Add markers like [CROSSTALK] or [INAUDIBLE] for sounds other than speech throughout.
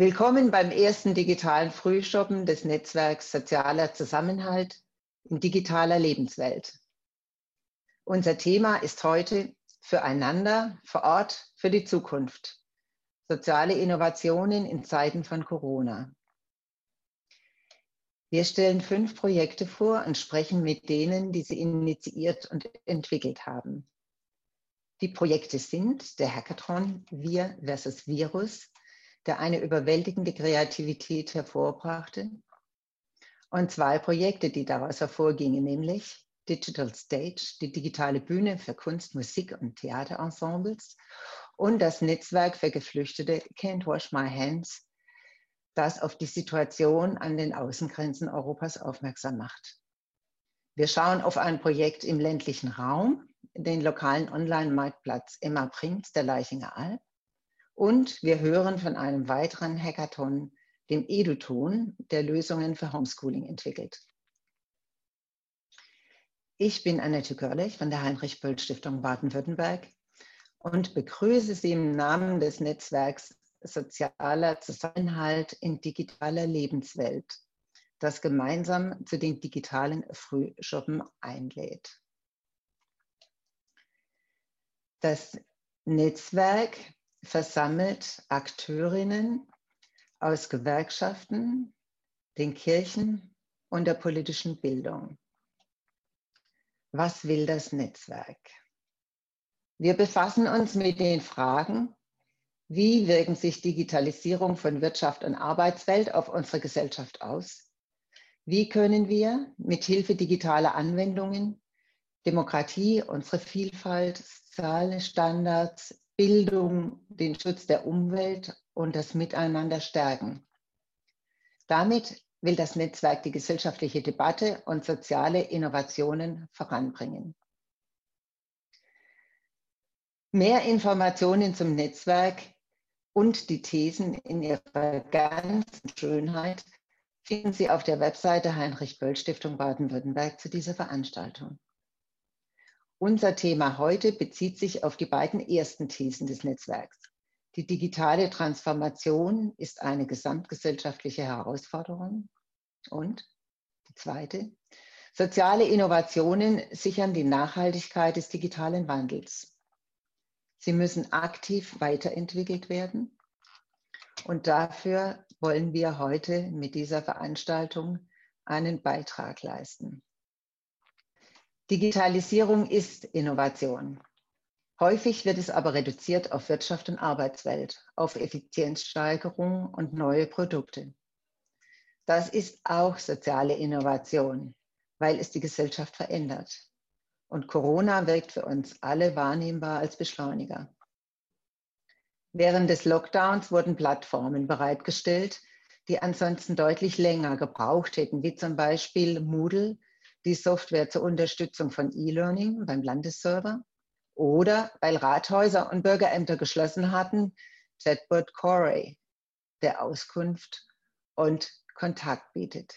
Willkommen beim ersten digitalen Frühschoppen des Netzwerks Sozialer Zusammenhalt in digitaler Lebenswelt. Unser Thema ist heute Füreinander, vor Ort, für die Zukunft. Soziale Innovationen in Zeiten von Corona. Wir stellen fünf Projekte vor und sprechen mit denen, die sie initiiert und entwickelt haben. Die Projekte sind der Hackathon Wir versus Virus, der eine überwältigende Kreativität hervorbrachte. Und zwei Projekte, die daraus hervorgingen, nämlich Digital Stage, die digitale Bühne für Kunst, Musik und Theaterensembles und das Netzwerk für Geflüchtete Can't Wash My Hands, das auf die Situation an den Außengrenzen Europas aufmerksam macht. Wir schauen auf ein Projekt im ländlichen Raum, den lokalen Online-Marktplatz Emma Bringt der Leichinger Alp und wir hören von einem weiteren Hackathon, dem Eduton, der Lösungen für Homeschooling entwickelt. Ich bin Annette Görlich von der Heinrich-Böll-Stiftung Baden-Württemberg und begrüße Sie im Namen des Netzwerks Sozialer Zusammenhalt in digitaler Lebenswelt, das gemeinsam zu den digitalen Frühschoppen einlädt. Das Netzwerk versammelt Akteurinnen aus Gewerkschaften, den Kirchen und der politischen Bildung. Was will das Netzwerk? Wir befassen uns mit den Fragen, wie wirken sich Digitalisierung von Wirtschaft und Arbeitswelt auf unsere Gesellschaft aus? Wie können wir mit Hilfe digitaler Anwendungen Demokratie, unsere Vielfalt, soziale Standards, Bildung, den Schutz der Umwelt und das Miteinander stärken. Damit will das Netzwerk die gesellschaftliche Debatte und soziale Innovationen voranbringen. Mehr Informationen zum Netzwerk und die Thesen in ihrer ganzen Schönheit finden Sie auf der Webseite Heinrich Böll Stiftung Baden-Württemberg zu dieser Veranstaltung. Unser Thema heute bezieht sich auf die beiden ersten Thesen des Netzwerks. Die digitale Transformation ist eine gesamtgesellschaftliche Herausforderung. Und die zweite, soziale Innovationen sichern die Nachhaltigkeit des digitalen Wandels. Sie müssen aktiv weiterentwickelt werden. Und dafür wollen wir heute mit dieser Veranstaltung einen Beitrag leisten. Digitalisierung ist Innovation. Häufig wird es aber reduziert auf Wirtschaft und Arbeitswelt, auf Effizienzsteigerung und neue Produkte. Das ist auch soziale Innovation, weil es die Gesellschaft verändert. Und Corona wirkt für uns alle wahrnehmbar als Beschleuniger. Während des Lockdowns wurden Plattformen bereitgestellt, die ansonsten deutlich länger gebraucht hätten, wie zum Beispiel Moodle, die Software zur Unterstützung von E-Learning beim Landesserver oder weil Rathäuser und Bürgerämter geschlossen hatten, Chatbot Corey, der Auskunft und Kontakt bietet.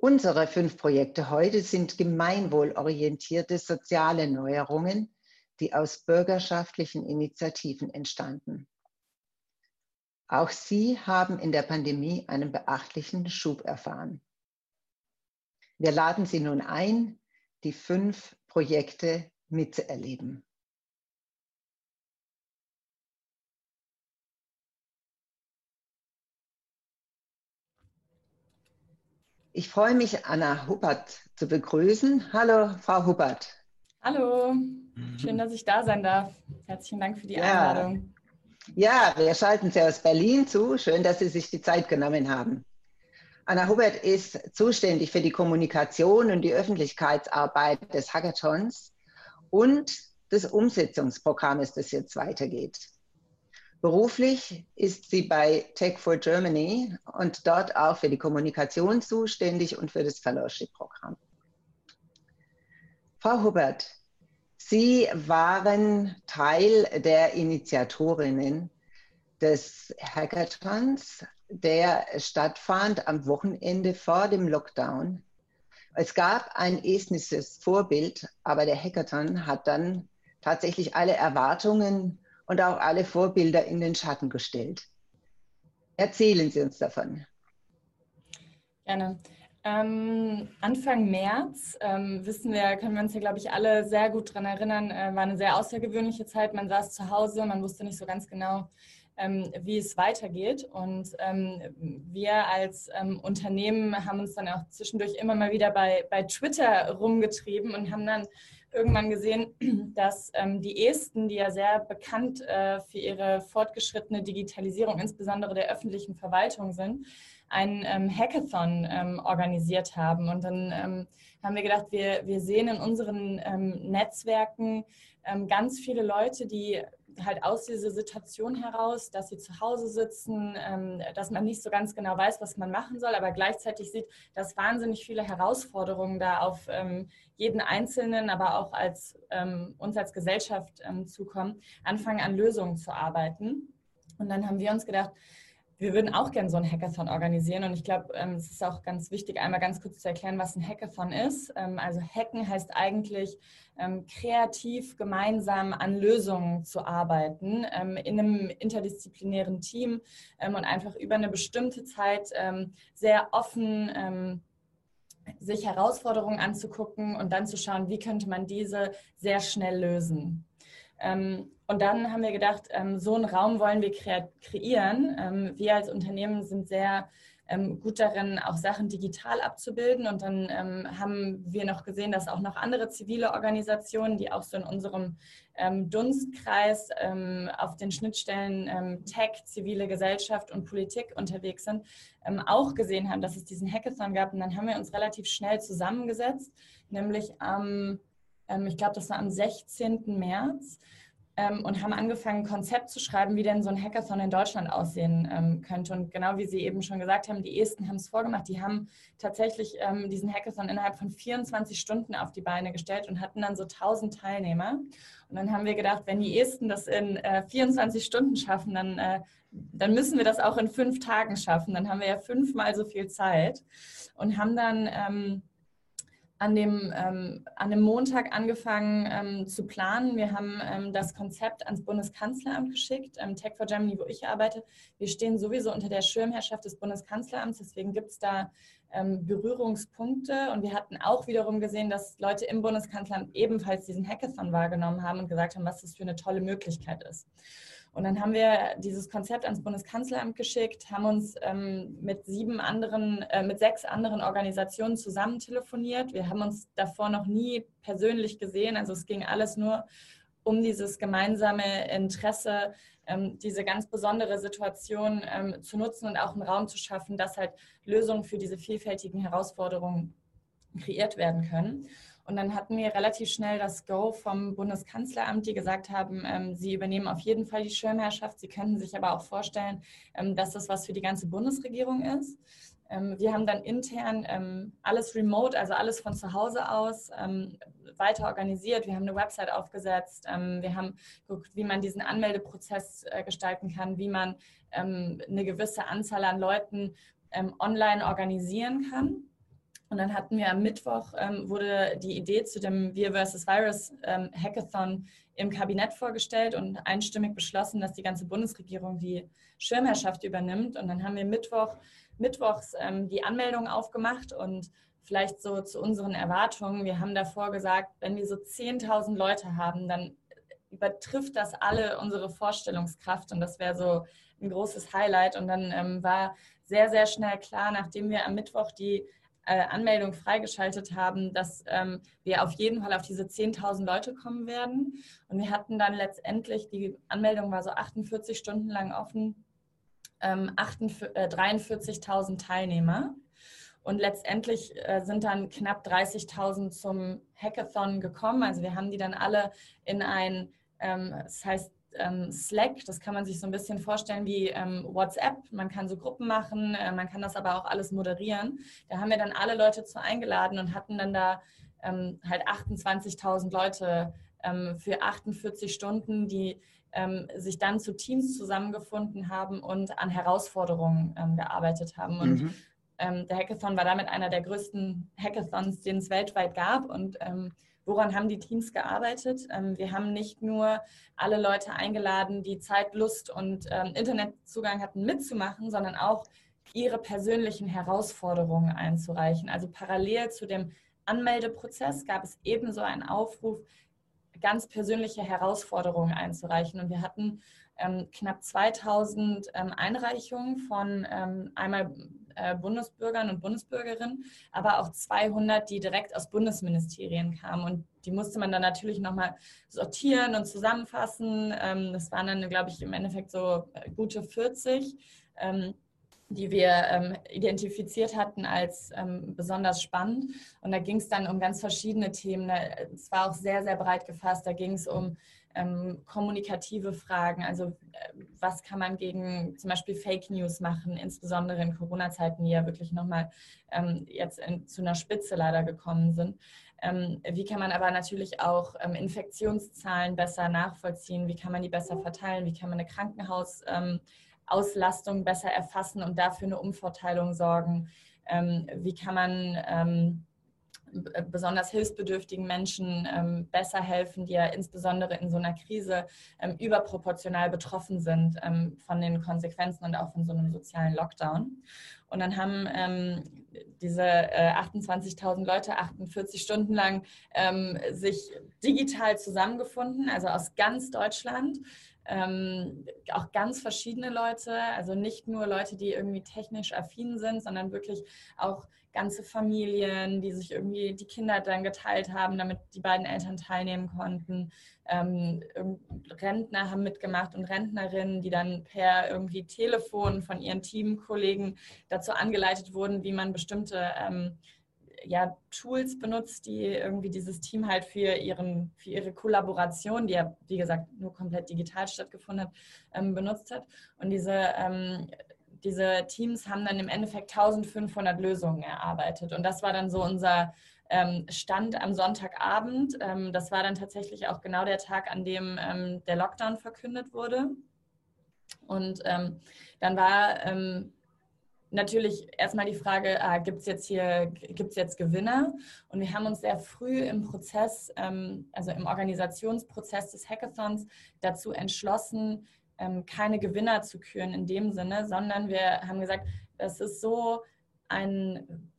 Unsere fünf Projekte heute sind gemeinwohlorientierte soziale Neuerungen, die aus bürgerschaftlichen Initiativen entstanden. Auch sie haben in der Pandemie einen beachtlichen Schub erfahren. Wir laden Sie nun ein, die fünf Projekte mitzuerleben. Ich freue mich, Anna Huppert zu begrüßen. Hallo, Frau Huppert. Hallo, schön, dass ich da sein darf. Herzlichen Dank für die ja. Einladung. Ja, wir schalten Sie aus Berlin zu. Schön, dass Sie sich die Zeit genommen haben. Anna Hubert ist zuständig für die Kommunikation und die Öffentlichkeitsarbeit des Hackathons und des Umsetzungsprogrammes, das jetzt weitergeht. Beruflich ist sie bei Tech for Germany und dort auch für die Kommunikation zuständig und für das Fellowship-Programm. Frau Hubert, Sie waren Teil der Initiatorinnen des Hackathons der stattfand am Wochenende vor dem Lockdown. Es gab ein estnisches Vorbild, aber der Hackathon hat dann tatsächlich alle Erwartungen und auch alle Vorbilder in den Schatten gestellt. Erzählen Sie uns davon. Gerne. Ähm, Anfang März ähm, wissen wir, können wir uns ja, glaube ich, alle sehr gut daran erinnern, äh, war eine sehr außergewöhnliche Zeit. Man saß zu Hause, man wusste nicht so ganz genau, ähm, wie es weitergeht. Und ähm, wir als ähm, Unternehmen haben uns dann auch zwischendurch immer mal wieder bei, bei Twitter rumgetrieben und haben dann irgendwann gesehen, [CLEARS THROAT] dass ähm, die Esten, die ja sehr bekannt äh, für ihre fortgeschrittene Digitalisierung, insbesondere der öffentlichen Verwaltung sind, ein ähm, Hackathon ähm, organisiert haben. Und dann haben wir gedacht, wir, wir sehen in unseren Netzwerken ganz viele Leute, die halt aus dieser Situation heraus, dass sie zu Hause sitzen, ähm, dass man nicht so ganz genau weiß, was man machen soll, aber gleichzeitig sieht, dass wahnsinnig viele Herausforderungen da auf ähm, jeden Einzelnen, aber auch als ähm, uns als Gesellschaft ähm, zukommen, anfangen an Lösungen zu arbeiten. Und dann haben wir uns gedacht, wir würden auch gerne so ein Hackathon organisieren und ich glaube, ähm, es ist auch ganz wichtig, einmal ganz kurz zu erklären, was ein Hackathon ist. Ähm, also Hacken heißt eigentlich ähm, kreativ gemeinsam an Lösungen zu arbeiten in einem interdisziplinären Team und einfach über eine bestimmte Zeit sehr offen sich Herausforderungen anzugucken und dann zu schauen, wie könnte man diese sehr schnell lösen. Und dann haben wir gedacht, ähm, so einen Raum wollen wir kreieren. Ähm, wir als Unternehmen sind sehr gut darin, auch Sachen digital abzubilden. Und dann haben wir noch gesehen, dass auch noch andere zivile Organisationen, die auch so in unserem Dunstkreis auf den Schnittstellen Tech, zivile Gesellschaft und Politik unterwegs sind, auch gesehen haben, dass es diesen Hackathon gab. Und dann haben wir uns relativ schnell zusammengesetzt, nämlich am ähm, ich glaube, das war am 16. März, ähm, und haben angefangen, ein Konzept zu schreiben, wie denn so ein Hackathon in Deutschland aussehen ähm, könnte. Und genau wie Sie eben schon gesagt haben, die Esten haben es vorgemacht. Die haben tatsächlich diesen Hackathon innerhalb von 24 Stunden auf die Beine gestellt und hatten dann so 1000 Teilnehmer. Und dann haben wir gedacht, wenn die Esten das in äh, 24 Stunden schaffen, dann, äh, dann müssen wir das auch in fünf Tagen schaffen. Dann haben wir ja fünfmal so viel Zeit und haben dann ähm, an dem, ähm, an dem Montag angefangen ähm, zu planen. Wir haben ähm, das Konzept ans Bundeskanzleramt geschickt, ähm, Tech for Germany, wo ich arbeite. Wir stehen sowieso unter der Schirmherrschaft des Bundeskanzleramts, deswegen gibt es da ähm, Berührungspunkte. Und wir hatten auch wiederum gesehen, dass Leute im Bundeskanzleramt ebenfalls diesen Hackathon wahrgenommen haben und gesagt haben, was das für eine tolle Möglichkeit ist. Und dann haben wir dieses Konzept ans Bundeskanzleramt geschickt, haben uns ähm, mit sieben anderen, äh, mit sechs anderen Organisationen zusammen telefoniert. Wir haben uns davor noch nie persönlich gesehen. Also es ging alles nur um dieses gemeinsame Interesse, ähm, diese ganz besondere Situation ähm, zu nutzen und auch einen Raum zu schaffen, dass halt Lösungen für diese vielfältigen Herausforderungen kreiert werden können. Und dann hatten wir relativ schnell das Go vom Bundeskanzleramt, die gesagt haben, ähm, sie übernehmen auf jeden Fall die Schirmherrschaft. Sie könnten sich aber auch vorstellen, ähm, dass das was für die ganze Bundesregierung ist. Ähm, wir haben dann intern ähm, alles remote, also alles von zu Hause aus ähm, weiter organisiert. Wir haben eine Website aufgesetzt. Ähm, wir haben geguckt, wie man diesen Anmeldeprozess äh, gestalten kann, wie man eine gewisse Anzahl an Leuten online organisieren kann. Und dann hatten wir am Mittwoch, ähm, wurde die Idee zu dem Wir vs. Virus ähm, Hackathon im Kabinett vorgestellt und einstimmig beschlossen, dass die ganze Bundesregierung die Schirmherrschaft übernimmt. Und dann haben wir Mittwoch, mittwochs ähm, die Anmeldung aufgemacht und vielleicht so zu unseren Erwartungen. Wir haben davor gesagt, wenn wir so 10.000 Leute haben, dann übertrifft das alle unsere Vorstellungskraft und das wäre so ein großes Highlight. Und dann ähm, war sehr, sehr schnell klar, nachdem wir am Mittwoch die äh, Anmeldung freigeschaltet haben, dass ähm, wir auf jeden Fall auf diese 10.000 Leute kommen werden. Und wir hatten dann letztendlich, die Anmeldung war so 48 Stunden lang offen, ähm, äh, 43.000 Teilnehmer. Und letztendlich äh, sind dann knapp 30.000 zum Hackathon gekommen. Also wir haben die dann alle in ein, ähm, das heißt ähm, Slack, das kann man sich so ein bisschen vorstellen wie ähm, WhatsApp. Man kann so Gruppen machen, äh, man kann das aber auch alles moderieren. Da haben wir dann alle Leute zu eingeladen und hatten dann da ähm, halt 28.000 Leute ähm, für 48 Stunden, die ähm, sich dann zu Teams zusammengefunden haben und an Herausforderungen ähm, gearbeitet haben. Und mhm. der Hackathon war damit einer der größten Hackathons, den es weltweit gab und woran haben die Teams gearbeitet? Ähm, wir haben nicht nur alle Leute eingeladen, die Zeit, Lust und ähm, Internetzugang hatten, mitzumachen, sondern auch ihre persönlichen Herausforderungen einzureichen. Also parallel zu dem Anmeldeprozess gab es ebenso einen Aufruf, ganz persönliche Herausforderungen einzureichen. Und wir hatten ähm, knapp 2000 ähm, Einreichungen von ähm, einmal äh, Bundesbürgern und Bundesbürgerinnen, aber auch 200, die direkt aus Bundesministerien kamen. Und die musste man dann natürlich nochmal sortieren und zusammenfassen. Ähm, das waren dann, glaube ich, im Endeffekt so äh, gute 40 ähm, die wir ähm, identifiziert hatten als ähm, besonders spannend. Und da ging es dann um ganz verschiedene Themen. Es war auch sehr, sehr breit gefasst. Da ging es um ähm, kommunikative Fragen. Also äh, was kann man gegen zum Beispiel Fake News machen, insbesondere in Corona-Zeiten, die ja wirklich nochmal ähm, jetzt in, zu einer Spitze leider gekommen sind. Ähm, wie kann man aber natürlich auch ähm, Infektionszahlen besser nachvollziehen? Wie kann man die besser verteilen? Wie kann man eine Krankenhausauslastung ähm, besser erfassen und dafür eine Umverteilung sorgen? Ähm, wie kann man besonders hilfsbedürftigen Menschen ähm, besser helfen, die ja insbesondere in so einer Krise ähm, überproportional betroffen sind ähm, von den Konsequenzen und auch von so einem sozialen Lockdown. Und dann haben ähm, diese äh, 28.000 Leute 48 Stunden lang ähm, sich digital zusammengefunden, also aus ganz Deutschland. Ähm, auch ganz verschiedene Leute, also nicht nur Leute, die irgendwie technisch affin sind, sondern wirklich auch ganze Familien, die sich irgendwie die Kinder dann geteilt haben, damit die beiden Eltern teilnehmen konnten. Ähm, Rentner haben mitgemacht und Rentnerinnen, die dann per irgendwie Telefon von ihren Teamkollegen dazu angeleitet wurden, wie man bestimmte ähm, ja, Tools benutzt, die irgendwie dieses Team halt für, ihren, für ihre Kollaboration, die ja, wie gesagt, nur komplett digital stattgefunden hat, ähm, benutzt hat. Und diese ähm, diese Teams haben dann im Endeffekt 1500 Lösungen erarbeitet. Und das war dann so unser ähm, Stand am Sonntagabend. Ähm, das war dann tatsächlich auch genau der Tag, an dem ähm, der Lockdown verkündet wurde. Und ähm, dann war natürlich erstmal die Frage, ah, gibt es jetzt hier, gibt es jetzt Gewinner? Und wir haben uns sehr früh im Prozess, ähm, also im Organisationsprozess des Hackathons dazu entschlossen, ähm, keine Gewinner zu küren in dem Sinne, sondern wir haben gesagt, das ist so ein,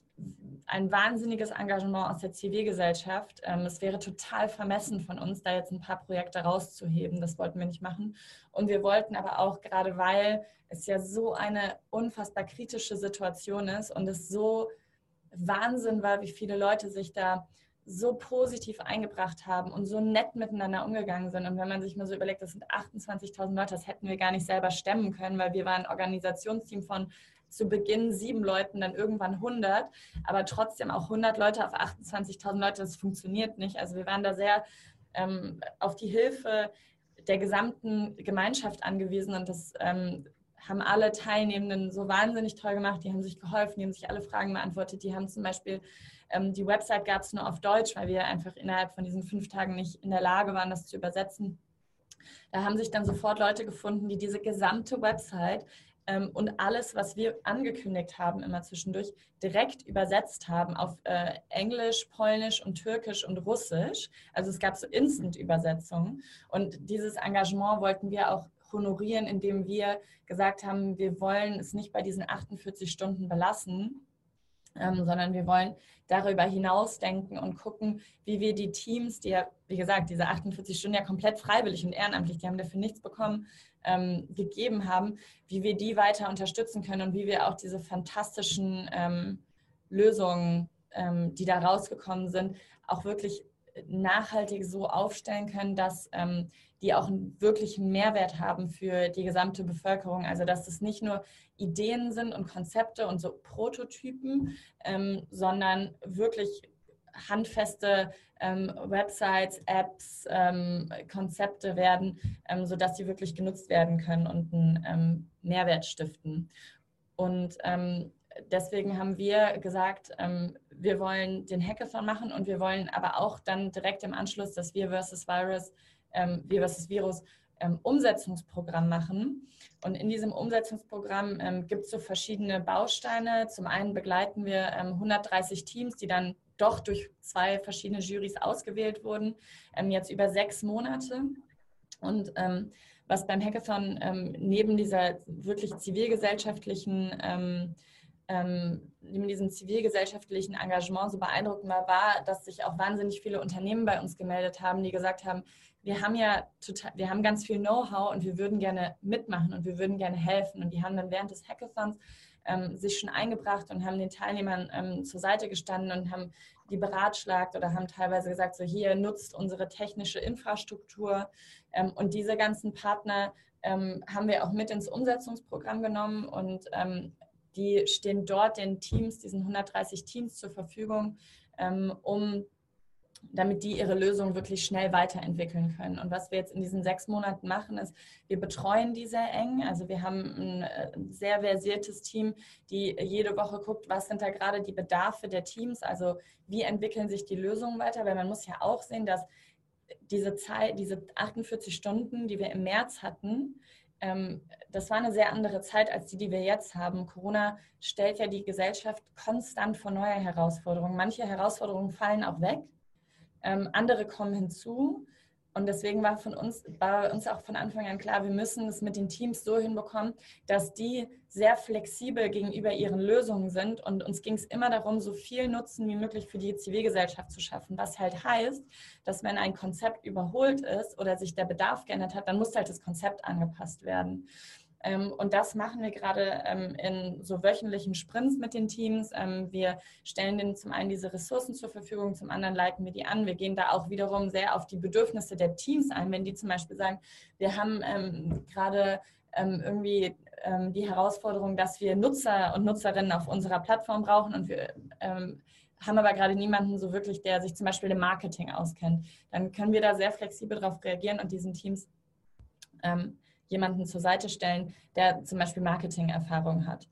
ein wahnsinniges Engagement aus der Zivilgesellschaft. Ähm, es wäre total vermessen von uns, da jetzt ein paar Projekte rauszuheben. Das wollten wir nicht machen. Und wir wollten aber auch, gerade weil es ja so eine unfassbar kritische Situation ist und es so Wahnsinn war, wie viele Leute sich da so positiv eingebracht haben und so nett miteinander umgegangen sind. Und wenn man sich mal so überlegt, das sind 28.000 Leute, das hätten wir gar nicht selber stemmen können, weil wir waren ein Organisationsteam von zu Beginn sieben Leuten, dann irgendwann 100, aber trotzdem auch 100 Leute auf 28.000 Leute, das funktioniert nicht. Also wir waren da sehr ähm, auf die Hilfe der gesamten Gemeinschaft angewiesen und das ähm, haben alle Teilnehmenden so wahnsinnig toll gemacht. Die haben sich geholfen, die haben sich alle Fragen beantwortet. Die haben zum Beispiel ähm, die Website gab es nur auf Deutsch, weil wir einfach innerhalb von diesen fünf Tagen nicht in der Lage waren, das zu übersetzen. Da haben sich dann sofort Leute gefunden, die diese gesamte Website ähm, und alles, was wir angekündigt haben, immer zwischendurch direkt übersetzt haben auf äh, Englisch, Polnisch und Türkisch und Russisch. Also es gab so Instant-Übersetzungen. Und dieses Engagement wollten wir auch honorieren, indem wir gesagt haben, wir wollen es nicht bei diesen 48 Stunden belassen, ähm, sondern wir wollen darüber hinaus denken und gucken, wie wir die Teams, die ja, wie gesagt, diese 48 Stunden ja komplett freiwillig und ehrenamtlich, die haben dafür nichts bekommen, ähm, gegeben haben, wie wir die weiter unterstützen können und wie wir auch diese fantastischen ähm, Lösungen, ähm, die da rausgekommen sind, auch wirklich nachhaltig so aufstellen können, dass ähm, die auch einen wirklichen Mehrwert haben für die gesamte Bevölkerung. Also dass es nicht nur Ideen sind und Konzepte und so Prototypen, ähm, sondern wirklich handfeste ähm, Websites, Apps, ähm, Konzepte werden, ähm, sodass sie wirklich genutzt werden können und einen ähm, Mehrwert stiften. Und ähm, deswegen haben wir gesagt, ähm, wir wollen den Hackathon machen und wir wollen aber auch dann direkt im Anschluss das Wir versus Virus wir versus Virus Umsetzungsprogramm machen. Und in diesem Umsetzungsprogramm gibt es so verschiedene Bausteine. Zum einen begleiten wir ähm, 130 Teams, die dann doch durch zwei verschiedene Juries ausgewählt wurden, ähm, jetzt über sechs Monate. Und ähm, was beim Hackathon ähm, neben dieser wirklich zivilgesellschaftlichen ähm, ähm, neben diesem zivilgesellschaftlichen Engagement so beeindruckend war, war, dass sich auch wahnsinnig viele Unternehmen bei uns gemeldet haben, die gesagt haben, wir haben ja total, wir haben ganz viel Know-how und wir würden gerne mitmachen und wir würden gerne helfen. Und die haben dann während des Hackathons ähm, sich schon eingebracht und haben den Teilnehmern ähm, zur Seite gestanden und haben die beratschlagt oder haben teilweise gesagt, so hier nutzt unsere technische Infrastruktur. Ähm, und diese ganzen Partner ähm, haben wir auch mit ins Umsetzungsprogramm genommen und ähm, die stehen dort den Teams, diesen 130 Teams zur Verfügung, ähm, um damit die ihre Lösung wirklich schnell weiterentwickeln können. Und was wir jetzt in diesen sechs Monaten machen, ist, wir betreuen die sehr eng. Also wir haben ein äh, sehr versiertes Team, die jede Woche guckt, was sind da gerade die Bedarfe der Teams, also wie entwickeln sich die Lösungen weiter, weil man muss ja auch sehen, dass diese Zeit, diese 48 Stunden, die wir im März hatten, ähm, das war eine sehr andere Zeit als die, die wir jetzt haben. Corona stellt ja die Gesellschaft konstant vor neue Herausforderungen. Manche Herausforderungen fallen auch weg, ähm, andere kommen hinzu. Und deswegen war von uns, war uns auch von Anfang an klar, wir müssen es mit den Teams so hinbekommen, dass die sehr flexibel gegenüber ihren Lösungen sind. Und uns ging es immer darum, so viel Nutzen wie möglich für die Zivilgesellschaft zu schaffen. Was halt heißt, dass wenn ein Konzept überholt ist oder sich der Bedarf geändert hat, dann muss halt das Konzept angepasst werden. Ähm, und das machen wir gerade ähm, in so wöchentlichen Sprints mit den Teams. Ähm, wir stellen denen zum einen diese Ressourcen zur Verfügung, zum anderen leiten wir die an. Wir gehen da auch wiederum sehr auf die Bedürfnisse der Teams ein. Wenn die zum Beispiel sagen, wir haben gerade irgendwie die Herausforderung, dass wir Nutzer und Nutzerinnen auf unserer Plattform brauchen und wir haben aber gerade niemanden so wirklich, der sich zum Beispiel im Marketing auskennt, dann können wir da sehr flexibel darauf reagieren und diesen Teams ähm, jemanden zur Seite stellen, der zum Beispiel Marketing-Erfahrung hat.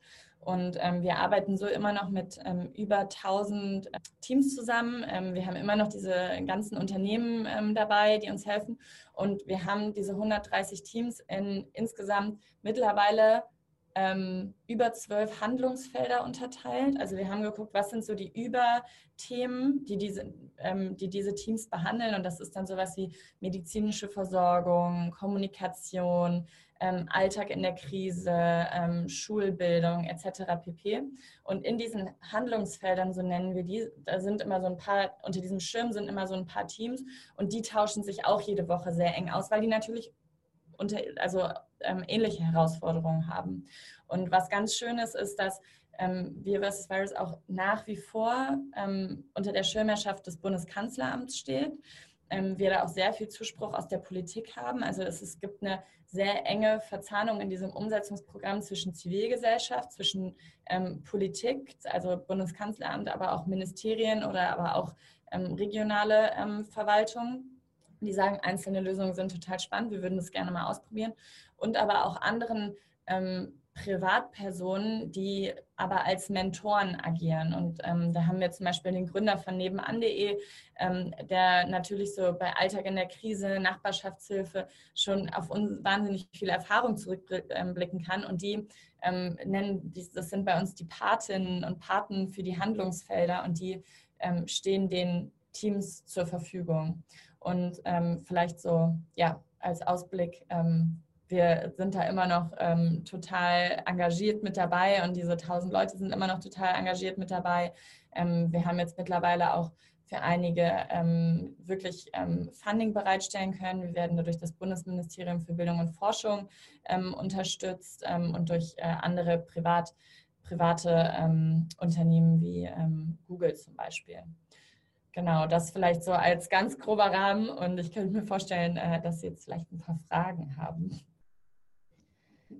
Und ähm, wir arbeiten so immer noch mit ähm, über 1000 äh, Teams zusammen. Ähm, wir haben immer noch diese ganzen Unternehmen ähm, dabei, die uns helfen. Und wir haben diese 130 Teams in insgesamt mittlerweile ähm, über zwölf Handlungsfelder unterteilt. Also wir haben geguckt, was sind so die Überthemen, die diese, ähm, die diese Teams behandeln. Und das ist dann sowas wie medizinische Versorgung, Kommunikation, ähm, Alltag in der Krise, ähm, Schulbildung etc. pp. Und in diesen Handlungsfeldern, so nennen wir die, da sind immer so ein paar, unter diesem Schirm sind immer so ein paar Teams und die tauschen sich auch jede Woche sehr eng aus, weil die natürlich unter, also ähm, ähnliche Herausforderungen haben. Und was ganz schön ist, ist, dass ähm, wir vs. Virus auch nach wie vor ähm, unter der Schirmherrschaft des Bundeskanzleramts steht. Ähm, wir da auch sehr viel Zuspruch aus der Politik haben. Also es, es gibt eine sehr enge Verzahnung in diesem Umsetzungsprogramm zwischen Zivilgesellschaft, zwischen ähm, Politik, also Bundeskanzleramt, aber auch Ministerien oder aber auch ähm, regionale ähm, Verwaltungen die sagen, einzelne Lösungen sind total spannend, wir würden das gerne mal ausprobieren. Und aber auch anderen ähm, Privatpersonen, die aber als Mentoren agieren. Und ähm, da haben wir zum Beispiel den Gründer von nebenan.de, ähm, der natürlich so bei Alltag in der Krise, Nachbarschaftshilfe schon auf uns wahnsinnig viel Erfahrung zurückblicken kann. Und die ähm, nennen, das sind bei uns die Patinnen und Paten für die Handlungsfelder und die ähm, stehen den Teams zur Verfügung. Und ähm, vielleicht so, ja, als Ausblick, ähm, wir sind da immer noch ähm, total engagiert mit dabei und diese 1000 Leute sind immer noch total engagiert mit dabei. Ähm, wir haben jetzt mittlerweile auch für einige ähm, wirklich ähm, Funding bereitstellen können. Wir werden durch das Bundesministerium für Bildung und Forschung unterstützt und durch äh, andere Privat, private Unternehmen wie Google zum Beispiel. Genau, das vielleicht so als ganz grober Rahmen und ich könnte mir vorstellen, äh, dass Sie jetzt vielleicht ein paar Fragen haben.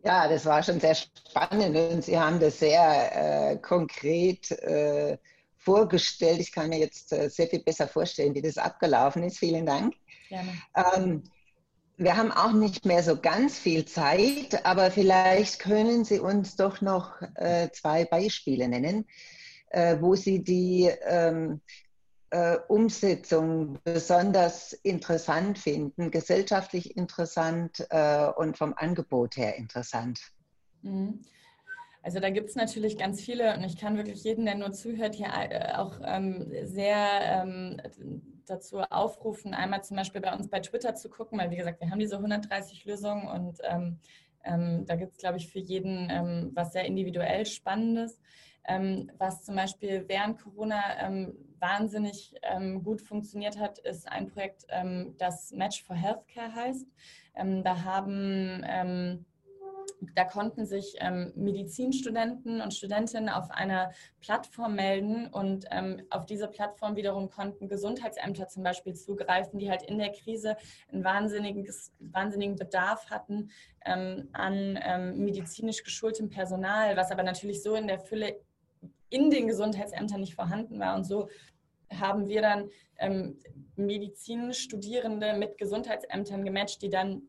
Ja, das war schon sehr spannend und Sie haben das sehr äh, konkret äh, vorgestellt. Ich kann mir jetzt äh, sehr viel besser vorstellen, wie das abgelaufen ist. Vielen Dank. Gerne. Ähm, wir haben auch nicht mehr so ganz viel Zeit, aber vielleicht können Sie uns doch noch äh, zwei Beispiele nennen, äh, wo Sie die ähm, äh, Umsetzung besonders interessant finden, gesellschaftlich interessant äh, und vom Angebot her interessant? Mhm. Also da gibt es natürlich ganz viele und ich kann wirklich jeden, der nur zuhört, hier äh, auch ähm, sehr ähm, dazu aufrufen, einmal zum Beispiel bei uns bei Twitter zu gucken, weil wie gesagt, wir haben diese 130 Lösungen und ähm, ähm, da gibt es, glaube ich, für jeden ähm, was sehr individuell Spannendes. Ähm, was zum Beispiel während Corona ähm, wahnsinnig ähm, gut funktioniert hat, ist ein Projekt, ähm, das Match for Healthcare heißt. da haben da konnten sich ähm, Medizinstudenten und Studentinnen auf einer Plattform melden und ähm, auf diese Plattform wiederum konnten Gesundheitsämter zum Beispiel zugreifen, die halt in der Krise einen wahnsinnigen Bedarf hatten ähm, an ähm, medizinisch geschultem Personal, was aber natürlich so in der Fülle in den Gesundheitsämtern nicht vorhanden war. Und so haben wir dann ähm, Medizinstudierende mit Gesundheitsämtern gematcht, die dann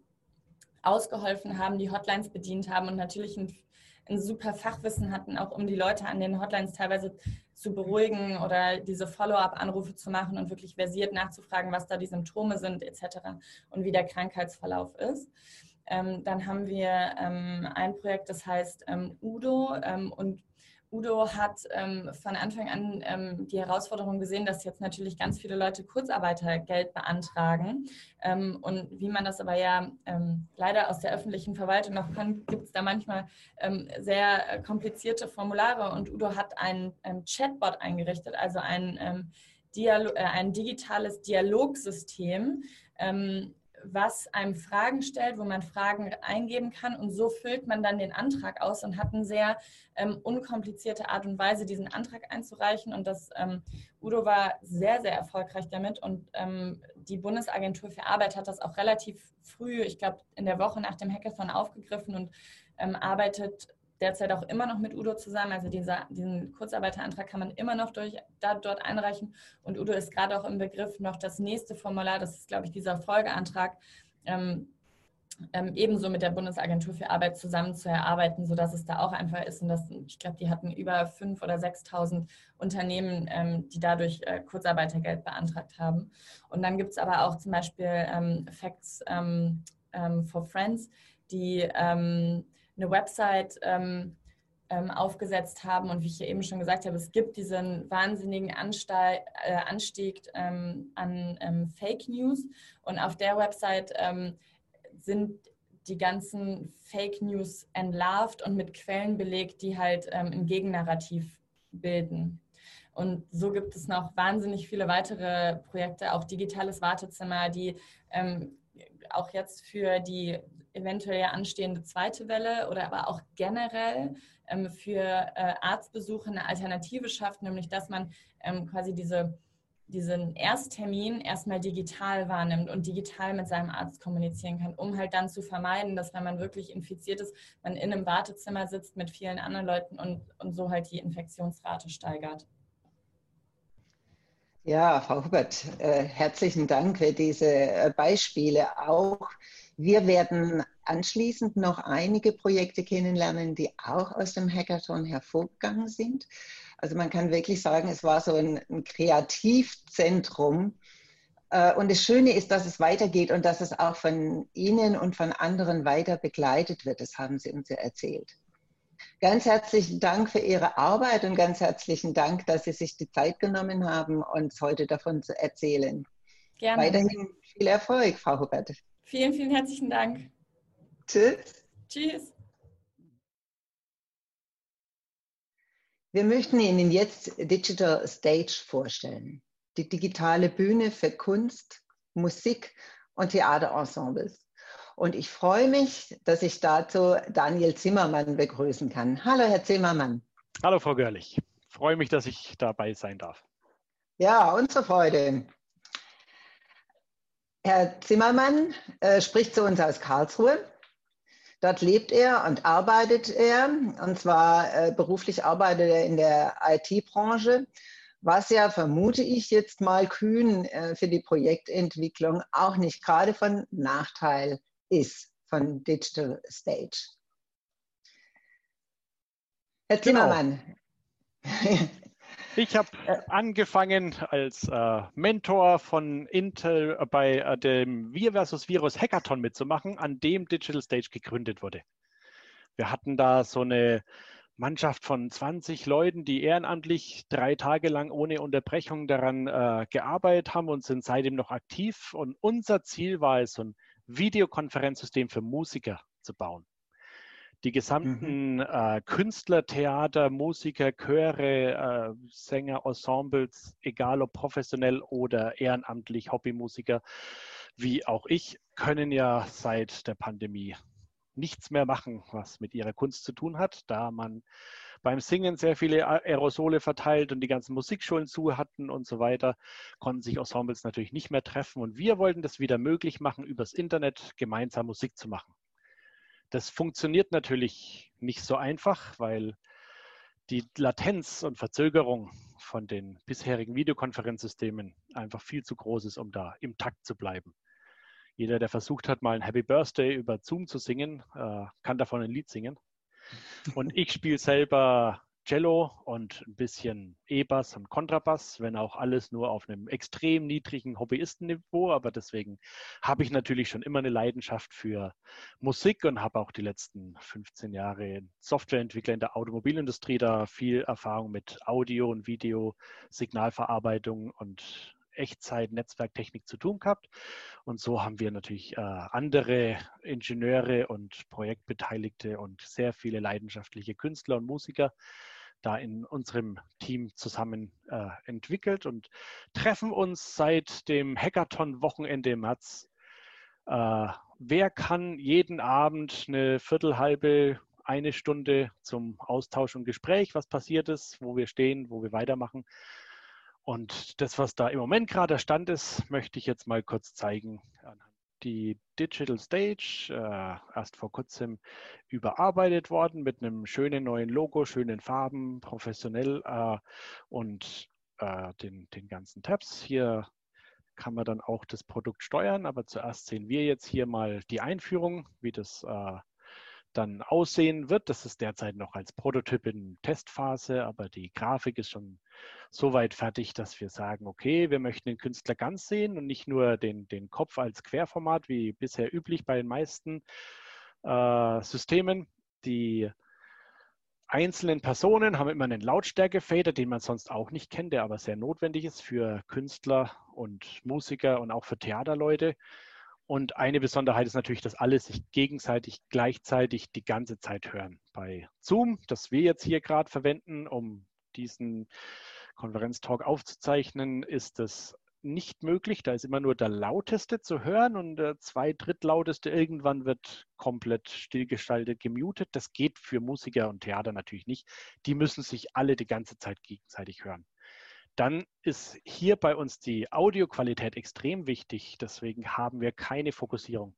ausgeholfen haben, die Hotlines bedient haben und natürlich ein, ein super Fachwissen hatten, auch um die Leute an den Hotlines teilweise zu beruhigen oder diese Follow-up-Anrufe zu machen und wirklich versiert nachzufragen, was da die Symptome sind etc. und wie der Krankheitsverlauf ist. Ähm, dann haben wir ähm, ein Projekt, das heißt ähm, Udo ähm, und Udo hat ähm, von Anfang an ähm, die Herausforderung gesehen, dass jetzt natürlich ganz viele Leute Kurzarbeitergeld beantragen. Ähm, und wie man das aber ja ähm, leider aus der öffentlichen Verwaltung noch kann, gibt es da manchmal ähm, sehr äh, komplizierte Formulare. Und Udo hat ein ähm, Chatbot eingerichtet, also ein, Dialog, äh, ein digitales Dialogsystem was einem Fragen stellt, wo man Fragen eingeben kann und so füllt man dann den Antrag aus und hat eine sehr ähm, unkomplizierte Art und Weise, diesen Antrag einzureichen. Und das ähm, Udo war sehr, sehr erfolgreich damit und ähm, die Bundesagentur für Arbeit hat das auch relativ früh, ich glaube in der Woche nach dem Hackathon aufgegriffen und ähm, arbeitet derzeit auch immer noch mit Udo zusammen. Also dieser, diesen Kurzarbeiterantrag kann man immer noch durch, da, dort einreichen. Und Udo ist gerade auch im Begriff, noch das nächste Formular, das ist, glaube ich, dieser Folgeantrag, ähm, ähm, ebenso mit der Bundesagentur für Arbeit zusammen zu erarbeiten, sodass es da auch einfach ist. Und das, ich glaube, die hatten über 5.000 oder 6.000 Unternehmen, ähm, die dadurch äh, Kurzarbeitergeld beantragt haben. Und dann gibt es aber auch zum Beispiel ähm, Facts ähm, ähm, for Friends, die eine Website ähm, ähm, aufgesetzt haben. Und wie ich ja eben schon gesagt habe, es gibt diesen wahnsinnigen Ansteig, äh, Anstieg ähm, an ähm, Fake News. Und auf der Website ähm, sind die ganzen Fake News entlarvt und mit Quellen belegt, die halt ähm, ein Gegennarrativ bilden. Und so gibt es noch wahnsinnig viele weitere Projekte, auch digitales Wartezimmer, die ähm, auch jetzt für die eventuell ja anstehende zweite Welle oder aber auch generell ähm, für äh, Arztbesuche eine Alternative schafft, nämlich dass man ähm, quasi diese, diesen Ersttermin erstmal digital wahrnimmt und digital mit seinem Arzt kommunizieren kann, um halt dann zu vermeiden, dass wenn man wirklich infiziert ist, man in einem Wartezimmer sitzt mit vielen anderen Leuten und, und so halt die Infektionsrate steigert. Ja, Frau Hubert, äh, herzlichen Dank für diese äh, Beispiele auch wir werden anschließend noch einige Projekte kennenlernen, die auch aus dem Hackathon hervorgegangen sind. Also man kann wirklich sagen, es war so ein, ein Kreativzentrum. Äh, und das Schöne ist, dass es weitergeht und dass es auch von Ihnen und von anderen weiter begleitet wird. Das haben Sie uns ja erzählt. Ganz herzlichen Dank für Ihre Arbeit und ganz herzlichen Dank, dass Sie sich die Zeit genommen haben, uns heute davon zu erzählen. Gerne. Weiterhin viel Erfolg, Frau Hubert. Vielen, vielen herzlichen Dank. Tschüss. Tschüss. Wir möchten Ihnen jetzt Digital Stage vorstellen. Die digitale Bühne für Kunst, Musik und Theaterensembles. Und ich freue mich, dass ich dazu Daniel Zimmermann begrüßen kann. Hallo, Herr Zimmermann. Hallo, Frau Görlich. Ich freue mich, dass ich dabei sein darf. Ja, unsere Freude. Herr Zimmermann äh, spricht zu uns aus Karlsruhe. Dort lebt er und arbeitet er. Und zwar äh, beruflich arbeitet er in der IT-Branche, was ja, vermute ich jetzt mal kühn, äh, für die Projektentwicklung auch nicht gerade von Nachteil ist von Digital Stage. Herr genau. Zimmermann. Genau. Ich habe angefangen als äh, Mentor von Intel bei äh, dem Wir versus Virus Hackathon mitzumachen, an dem Digital Stage gegründet wurde. Wir hatten da so eine Mannschaft von 20 Leuten, die ehrenamtlich drei Tage lang ohne Unterbrechung daran äh, gearbeitet haben und sind seitdem noch aktiv. Und unser Ziel war es, so ein Videokonferenzsystem für Musiker zu bauen. Die gesamten mhm. äh, Künstler, Theater, Musiker, Chöre, äh, Sänger, Ensembles, egal ob professionell oder ehrenamtlich, Hobbymusiker, wie auch ich, können ja seit der Pandemie nichts mehr machen, was mit ihrer Kunst zu tun hat, da man beim Singen sehr viele Aerosole verteilt und die ganzen Musikschulen zu hatten und so weiter, konnten sich Ensembles natürlich nicht mehr treffen. Und wir wollten das wieder möglich machen, übers Internet gemeinsam Musik zu machen. Das funktioniert natürlich nicht so einfach, weil die Latenz und Verzögerung von den bisherigen Videokonferenzsystemen einfach viel zu groß ist, um da im Takt zu bleiben. Jeder, der versucht hat, mal ein Happy Birthday über Zoom zu singen, äh, kann davon ein Lied singen. Und ich spiele selber Cello und ein bisschen E-Bass und Kontrabass, wenn auch alles nur auf einem extrem niedrigen Hobbyistenniveau. Aber deswegen habe ich natürlich schon immer eine Leidenschaft für Musik und habe auch die letzten 15 Jahre Softwareentwickler in der Automobilindustrie da viel Erfahrung mit Audio und Video, Signalverarbeitung und Echtzeit-Netzwerktechnik zu tun gehabt. Und so haben wir natürlich äh, andere Ingenieure und Projektbeteiligte und sehr viele leidenschaftliche Künstler und Musiker da in unserem Team zusammen äh, entwickelt und treffen uns seit dem Hackathon-Wochenende im März. Äh, wer kann jeden Abend eine Viertelhalbe, eine Stunde zum Austausch und Gespräch, was passiert ist, wo wir stehen, wo wir weitermachen, und das, was da im Moment gerade der Stand ist, möchte ich jetzt mal kurz zeigen. Die Digital Stage, äh, erst vor kurzem überarbeitet worden mit einem schönen neuen Logo, schönen Farben, professionell äh, und äh, den, den ganzen Tabs. Hier kann man dann auch das Produkt steuern, aber zuerst sehen wir jetzt hier mal die Einführung, wie das äh, dann aussehen wird. Das ist derzeit noch als Prototyp in Testphase, aber die Grafik ist schon so weit fertig, dass wir sagen, okay, wir möchten den Künstler ganz sehen und nicht nur den, den Kopf als Querformat, wie bisher üblich bei den meisten äh, Systemen. Die einzelnen Personen haben immer einen Lautstärke-Fader, den man sonst auch nicht kennt, der aber sehr notwendig ist für Künstler und Musiker und auch für Theaterleute. Und eine Besonderheit ist natürlich, dass alle sich gegenseitig gleichzeitig die ganze Zeit hören. Bei Zoom, das wir jetzt hier gerade verwenden, um diesen Konferenztalk aufzuzeichnen, ist das nicht möglich. Da ist immer nur der lauteste zu hören und der zwei drittlauteste irgendwann wird komplett stillgestaltet, gemutet. Das geht für Musiker und Theater natürlich nicht. Die müssen sich alle die ganze Zeit gegenseitig hören. Dann ist hier bei uns die Audioqualität extrem wichtig. Deswegen haben wir keine Fokussierung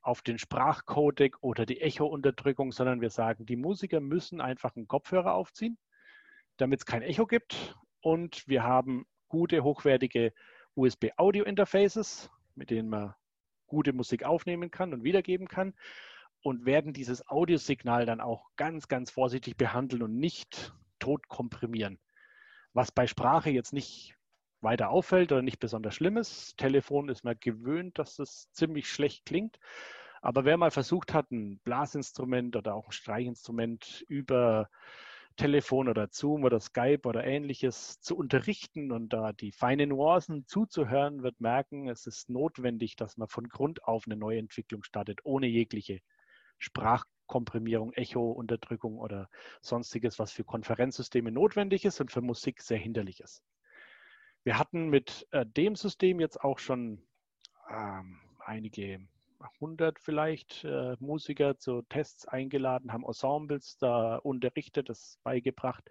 auf den Sprachcodec oder die Echo-Unterdrückung, sondern wir sagen, die Musiker müssen einfach einen Kopfhörer aufziehen, damit es kein Echo gibt. Und wir haben gute, hochwertige USB-Audio-Interfaces, mit denen man gute Musik aufnehmen kann und wiedergeben kann und werden dieses Audiosignal dann auch ganz, ganz vorsichtig behandeln und nicht tot komprimieren was bei Sprache jetzt nicht weiter auffällt oder nicht besonders schlimm ist. Telefon ist man gewöhnt, dass es ziemlich schlecht klingt. Aber wer mal versucht hat, ein Blasinstrument oder auch ein Streichinstrument über Telefon oder Zoom oder Skype oder ähnliches zu unterrichten und da die feinen Nuancen zuzuhören, wird merken, es ist notwendig, dass man von Grund auf eine neue Entwicklung startet, ohne jegliche Sprach Komprimierung, Echo-Unterdrückung oder sonstiges, was für Konferenzsysteme notwendig ist und für Musik sehr hinderlich ist. Wir hatten mit äh, dem System jetzt auch schon ähm, einige hundert vielleicht äh, Musiker zu Tests eingeladen, haben Ensembles da unterrichtet, das beigebracht,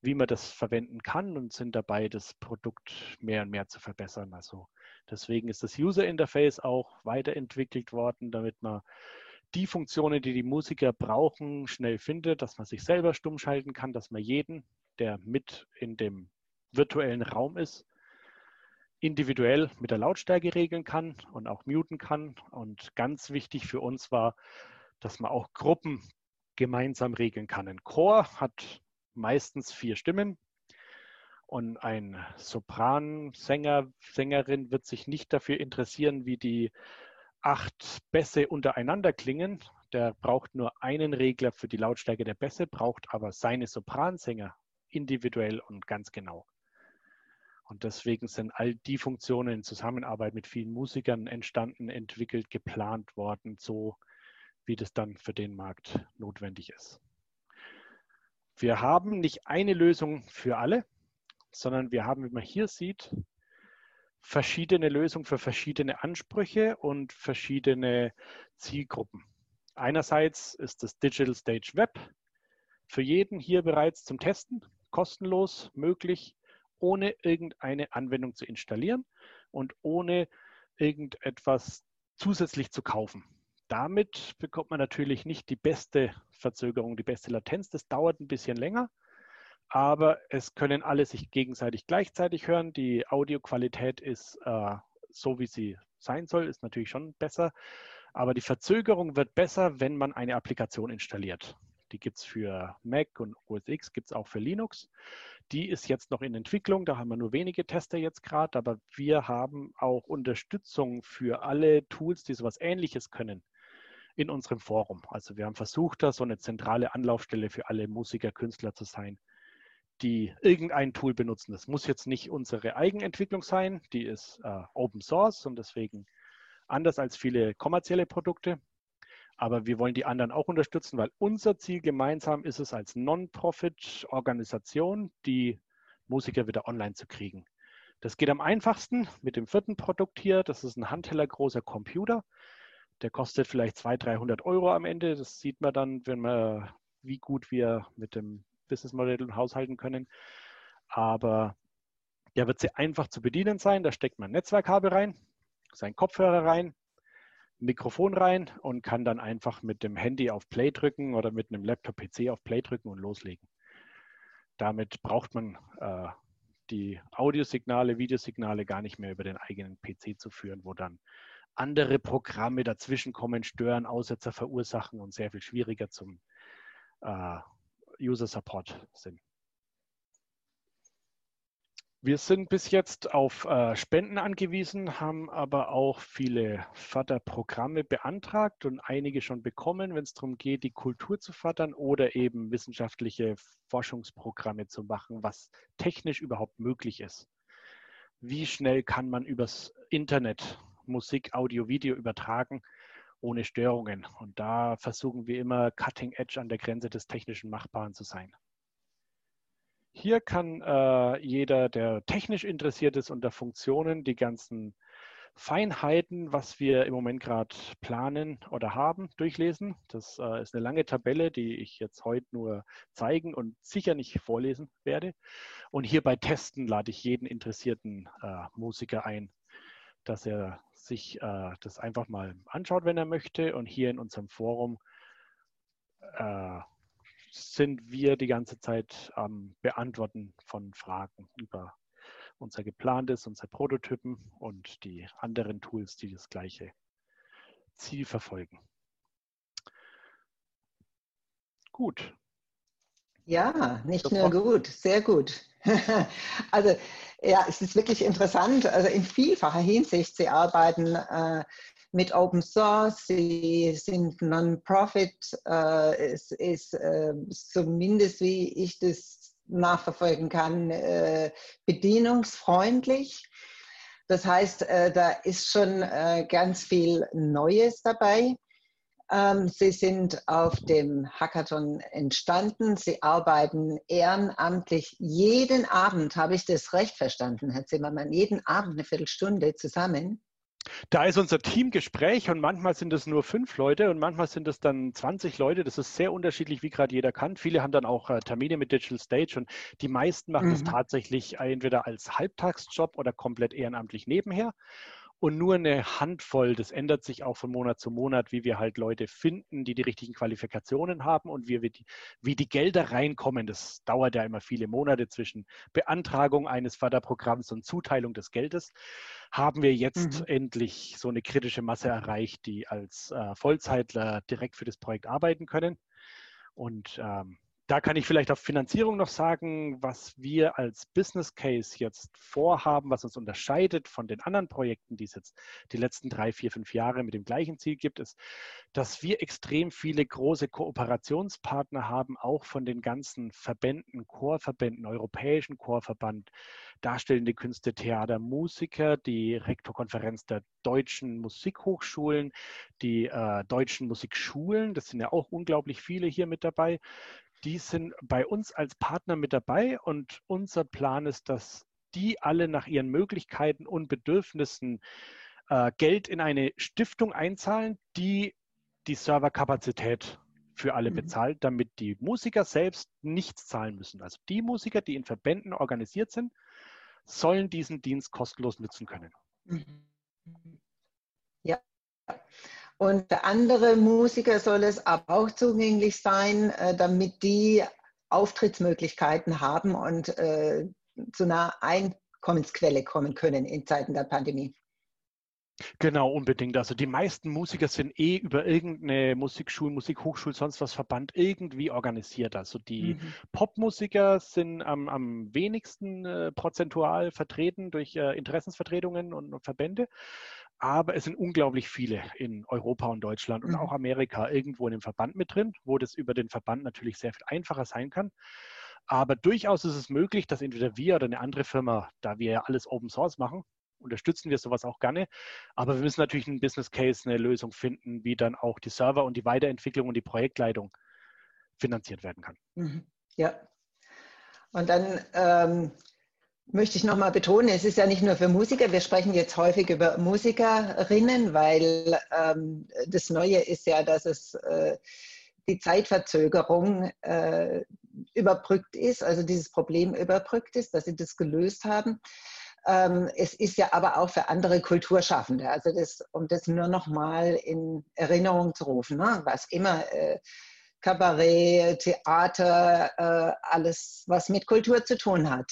wie man das verwenden kann und sind dabei, das Produkt mehr und mehr zu verbessern. Also deswegen ist das User Interface auch weiterentwickelt worden, damit man die Funktionen, die die Musiker brauchen, schnell findet, dass man sich selber stumm schalten kann, dass man jeden, der mit in dem virtuellen Raum ist, individuell mit der Lautstärke regeln kann und auch muten kann. Und ganz wichtig für uns war, dass man auch Gruppen gemeinsam regeln kann. Ein Chor hat meistens vier Stimmen und ein Sopran, Sänger, Sängerin wird sich nicht dafür interessieren, wie die acht Bässe untereinander klingen. Der braucht nur einen Regler für die Lautstärke der Bässe, braucht aber seine Sopransänger individuell und ganz genau. Und deswegen sind all die Funktionen in Zusammenarbeit mit vielen Musikern entstanden, entwickelt, geplant worden, so wie das dann für den Markt notwendig ist. Wir haben nicht eine Lösung für alle, sondern wir haben, wie man hier sieht, verschiedene Lösungen für verschiedene Ansprüche und verschiedene Zielgruppen. Einerseits ist das Digital Stage Web für jeden hier bereits zum Testen, kostenlos möglich, ohne irgendeine Anwendung zu installieren und ohne irgendetwas zusätzlich zu kaufen. Damit bekommt man natürlich nicht die beste Verzögerung, die beste Latenz. Das dauert ein bisschen länger, aber es können alle sich gegenseitig gleichzeitig hören. Die Audioqualität ist äh, so, wie sie sein soll, ist natürlich schon besser. Aber die Verzögerung wird besser, wenn man eine Applikation installiert. Die gibt es für Mac und OS X, gibt es auch für Linux. Die ist jetzt noch in Entwicklung, da haben wir nur wenige Tester jetzt gerade, aber wir haben auch Unterstützung für alle Tools, die sowas ähnliches können in unserem Forum. Also wir haben versucht, da so eine zentrale Anlaufstelle für alle Musiker, Künstler zu sein, die irgendein Tool benutzen. Das muss jetzt nicht unsere Eigenentwicklung sein, die ist äh, Open Source und deswegen anders als viele kommerzielle Produkte. Aber wir wollen die anderen auch unterstützen, weil unser Ziel gemeinsam ist es, als Non-Profit-Organisation die Musiker wieder online zu kriegen. Das geht am einfachsten mit dem vierten Produkt hier. Das ist ein handhellergroßer Computer. Der kostet vielleicht 200, 300 Euro am Ende. Das sieht man dann, wenn man, wie gut wir mit dem Businessmodell haushalten können. Aber der wird sehr einfach zu bedienen sein. Da steckt man ein Netzwerkkabel rein, sein Kopfhörer rein, Mikrofon rein und kann dann einfach mit dem Handy auf Play drücken oder mit einem Laptop-PC auf Play drücken und loslegen. Damit braucht man äh, die Audiosignale, Videosignale gar nicht mehr über den eigenen PC zu führen, wo dann andere Programme dazwischenkommen, stören, Aussetzer verursachen und sehr viel schwieriger zum äh, User Support sind. Wir sind bis jetzt auf äh, Spenden angewiesen, haben aber auch viele Förderprogramme beantragt und einige schon bekommen, wenn es darum geht, die Kultur zu fördern oder eben wissenschaftliche Forschungsprogramme zu machen, was technisch überhaupt möglich ist. Wie schnell kann man übers Internet Musik, Audio, Video übertragen ohne Störungen? Und da versuchen wir immer cutting edge an der Grenze des technischen Machbaren zu sein. Hier kann äh, jeder, der technisch interessiert ist unter Funktionen, die ganzen Feinheiten, was wir im Moment gerade planen oder haben, durchlesen. Das äh, ist eine lange Tabelle, die ich jetzt heute nur zeigen und sicher nicht vorlesen werde. Und hier bei Testen lade ich jeden interessierten äh, Musiker ein, dass er sich äh, das einfach mal anschaut, wenn er möchte. Und hier in unserem Forum äh, sind wir die ganze Zeit am Beantworten von Fragen über unser geplantes, unsere Prototypen und die anderen Tools, die das gleiche Ziel verfolgen. Gut. Ja, nicht Super. nur gut, sehr gut. [LAUGHS] also ja, es ist wirklich interessant. Also in vielfacher Hinsicht, Sie arbeiten äh, mit Open Source, sie sind Non-Profit, äh, es ist äh, zumindest, wie ich das nachverfolgen kann, äh, bedienungsfreundlich. Das heißt, äh, da ist schon äh, ganz viel Neues dabei. Ähm, sie sind auf dem Hackathon entstanden. Sie arbeiten ehrenamtlich jeden Abend, habe ich das recht verstanden, Herr Zimmermann, jeden Abend eine Viertelstunde zusammen. Da ist unser Teamgespräch und manchmal sind es nur fünf Leute und manchmal sind es dann 20 Leute. Das ist sehr unterschiedlich, wie gerade jeder kann. Viele haben dann auch äh, Termine mit Digital Stage und die meisten machen es mhm. tatsächlich entweder als Halbtagsjob oder komplett ehrenamtlich nebenher und nur eine Handvoll, das ändert sich auch von Monat zu Monat, wie wir halt Leute finden, die die richtigen Qualifikationen haben und wie, wir die, wie die Gelder reinkommen. Das dauert ja immer viele Monate zwischen Beantragung eines Förderprogramms und Zuteilung des Geldes. Haben wir jetzt mhm. endlich so eine kritische Masse erreicht, die als äh, Vollzeitler direkt für das Projekt arbeiten können. Und ähm, da kann ich vielleicht auf Finanzierung noch sagen, was wir als Business Case jetzt vorhaben, was uns unterscheidet von den anderen Projekten, die es jetzt die letzten drei, vier, fünf Jahre mit dem gleichen Ziel gibt, ist, dass wir extrem viele große Kooperationspartner haben, auch von den ganzen Verbänden, Chorverbänden, Europäischen Chorverband, Darstellende Künste, Theater, Musiker, die Rektorkonferenz der deutschen Musikhochschulen, die äh, deutschen Musikschulen, das sind ja auch unglaublich viele hier mit dabei die sind bei uns als Partner mit dabei und unser Plan ist, dass die alle nach ihren Möglichkeiten und Bedürfnissen äh, Geld in eine Stiftung einzahlen, die die Serverkapazität für alle mhm. bezahlt, damit die Musiker selbst nichts zahlen müssen. Also die Musiker, die in Verbänden organisiert sind, sollen diesen Dienst kostenlos nutzen können. Mhm. Ja. Und für andere Musiker soll es aber auch zugänglich sein, äh, damit die Auftrittsmöglichkeiten haben und äh, zu einer Einkommensquelle kommen können in Zeiten der Pandemie. Genau, unbedingt. Also die meisten Musiker sind eh über irgendeine Musikschule, Musikhochschule, sonst was Verband irgendwie organisiert. Also die mhm. Popmusiker sind am, am wenigsten äh, prozentual vertreten durch äh, Interessensvertretungen und, und Verbände aber es sind unglaublich viele in Europa und Deutschland und mhm. auch Amerika irgendwo in dem Verband mit drin, wo das über den Verband natürlich sehr viel einfacher sein kann. Aber durchaus ist es möglich, dass entweder wir oder eine andere Firma, da wir ja alles Open Source machen, unterstützen wir sowas auch gerne. Aber wir müssen natürlich einen Business Case, eine Lösung finden, wie dann auch die Server und die Weiterentwicklung und die Projektleitung finanziert werden kann. Mhm. Ja. Und dann ähm, möchte ich nochmal betonen, es ist ja nicht nur für Musiker, wir sprechen jetzt häufig über Musikerinnen, weil ähm, das Neue ist ja, dass es äh, die Zeitverzögerung äh, überbrückt ist, also dieses Problem überbrückt ist, dass sie das gelöst haben. Ähm, es ist ja aber auch für andere Kulturschaffende, also das, um das nur nochmal in Erinnerung zu rufen, ne? was immer äh, Kabarett, Theater, äh, alles, was mit Kultur zu tun hat.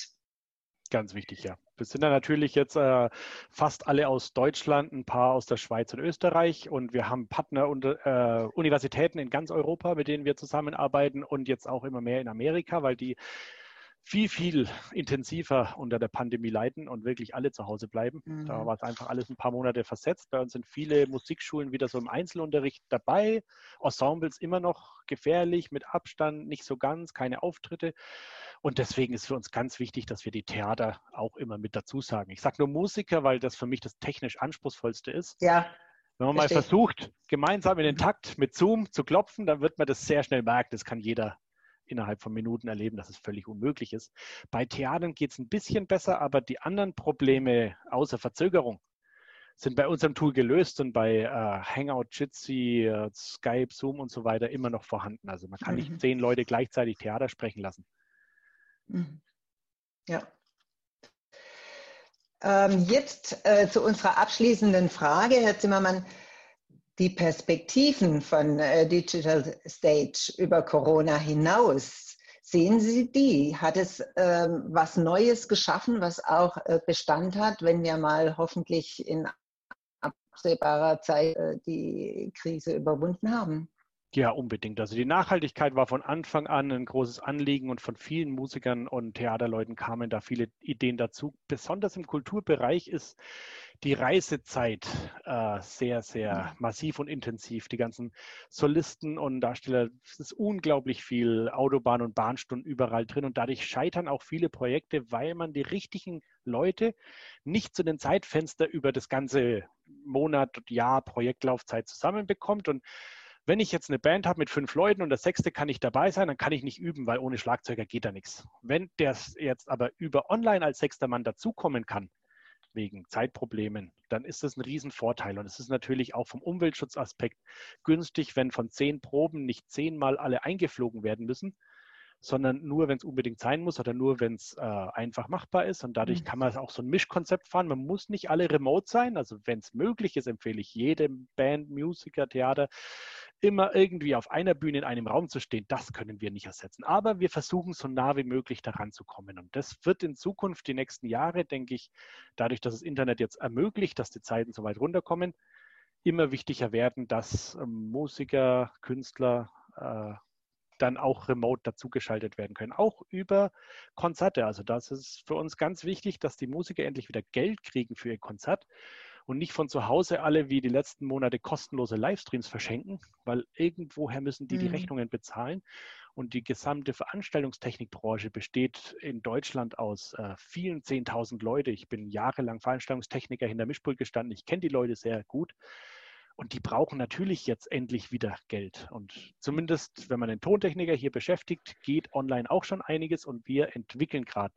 Ganz wichtig, ja. Wir sind da natürlich jetzt äh, fast alle aus Deutschland, ein paar aus der Schweiz und Österreich und wir haben Partner und äh, Universitäten in ganz Europa, mit denen wir zusammenarbeiten und jetzt auch immer mehr in Amerika, weil die viel, viel intensiver unter der Pandemie leiden und wirklich alle zu Hause bleiben. Mhm. Da war es einfach alles ein paar Monate versetzt. Bei uns sind viele Musikschulen wieder so im Einzelunterricht dabei. Ensembles immer noch gefährlich, mit Abstand, nicht so ganz, keine Auftritte. Und deswegen ist für uns ganz wichtig, dass wir die Theater auch immer mit dazu sagen. Ich sage nur Musiker, weil das für mich das technisch anspruchsvollste ist. Ja. Wenn man Verstehe. mal versucht, gemeinsam in den Takt mit Zoom zu klopfen, dann wird man das sehr schnell merken. Das kann jeder innerhalb von Minuten erleben, dass es völlig unmöglich ist. Bei Theatern geht es ein bisschen besser, aber die anderen Probleme außer Verzögerung sind bei unserem Tool gelöst und bei äh, Hangout, Jitsi, äh, Skype, Zoom und so weiter immer noch vorhanden. Also man kann mhm. nicht zehn Leute gleichzeitig Theater sprechen lassen. Mhm. Ja. Ähm, jetzt äh, zu unserer abschließenden Frage, Herr Zimmermann. Die Perspektiven von äh, Digital Stage über Corona hinaus, sehen Sie die? Hat es ähm, was Neues geschaffen, was auch äh, Bestand hat, wenn wir mal hoffentlich in absehbarer Zeit äh, die Krise überwunden haben? Ja, unbedingt. Also die Nachhaltigkeit war von Anfang an ein großes Anliegen und von vielen Musikern und Theaterleuten kamen da viele Ideen dazu. Besonders im Kulturbereich ist die Reisezeit äh, sehr, sehr massiv und intensiv. Die ganzen Solisten und Darsteller, es ist unglaublich viel Autobahn- und Bahnstunden überall drin und dadurch scheitern auch viele Projekte, weil man die richtigen Leute nicht zu den Zeitfenster über das ganze Monat, Jahr, Projektlaufzeit zusammenbekommt und wenn ich jetzt eine Band habe mit fünf Leuten und der sechste kann nicht dabei sein, dann kann ich nicht üben, weil ohne Schlagzeuger geht da nichts. Wenn der jetzt aber über online als sechster Mann dazukommen kann, wegen Zeitproblemen, dann ist das ein Riesenvorteil. Und es ist natürlich auch vom Umweltschutzaspekt günstig, wenn von zehn Proben nicht zehnmal alle eingeflogen werden müssen, sondern nur, wenn es unbedingt sein muss oder nur, wenn es äh, einfach machbar ist. Und dadurch mhm. kann man auch so ein Mischkonzept fahren. Man muss nicht alle remote sein. Also wenn es möglich ist, empfehle ich jedem Band, Musiker, Theater, immer irgendwie auf einer Bühne in einem Raum zu stehen, das können wir nicht ersetzen. Aber wir versuchen so nah wie möglich daran zu kommen. Und das wird in Zukunft, die nächsten Jahre, denke ich, dadurch, dass das Internet jetzt ermöglicht, dass die Zeiten so weit runterkommen, immer wichtiger werden, dass ähm, Musiker, Künstler äh, dann auch remote dazugeschaltet werden können, auch über Konzerte. Also das ist für uns ganz wichtig, dass die Musiker endlich wieder Geld kriegen für ihr Konzert und nicht von zu Hause alle wie die letzten Monate kostenlose Livestreams verschenken, weil irgendwoher müssen die mhm. die Rechnungen bezahlen. Und die gesamte Veranstaltungstechnikbranche besteht in Deutschland aus äh, vielen 10.000 Leute. Ich bin jahrelang Veranstaltungstechniker hinter Mischpult gestanden. Ich kenne die Leute sehr gut. Und die brauchen natürlich jetzt endlich wieder Geld. Und zumindest, wenn man den Tontechniker hier beschäftigt, geht online auch schon einiges. Und wir entwickeln gerade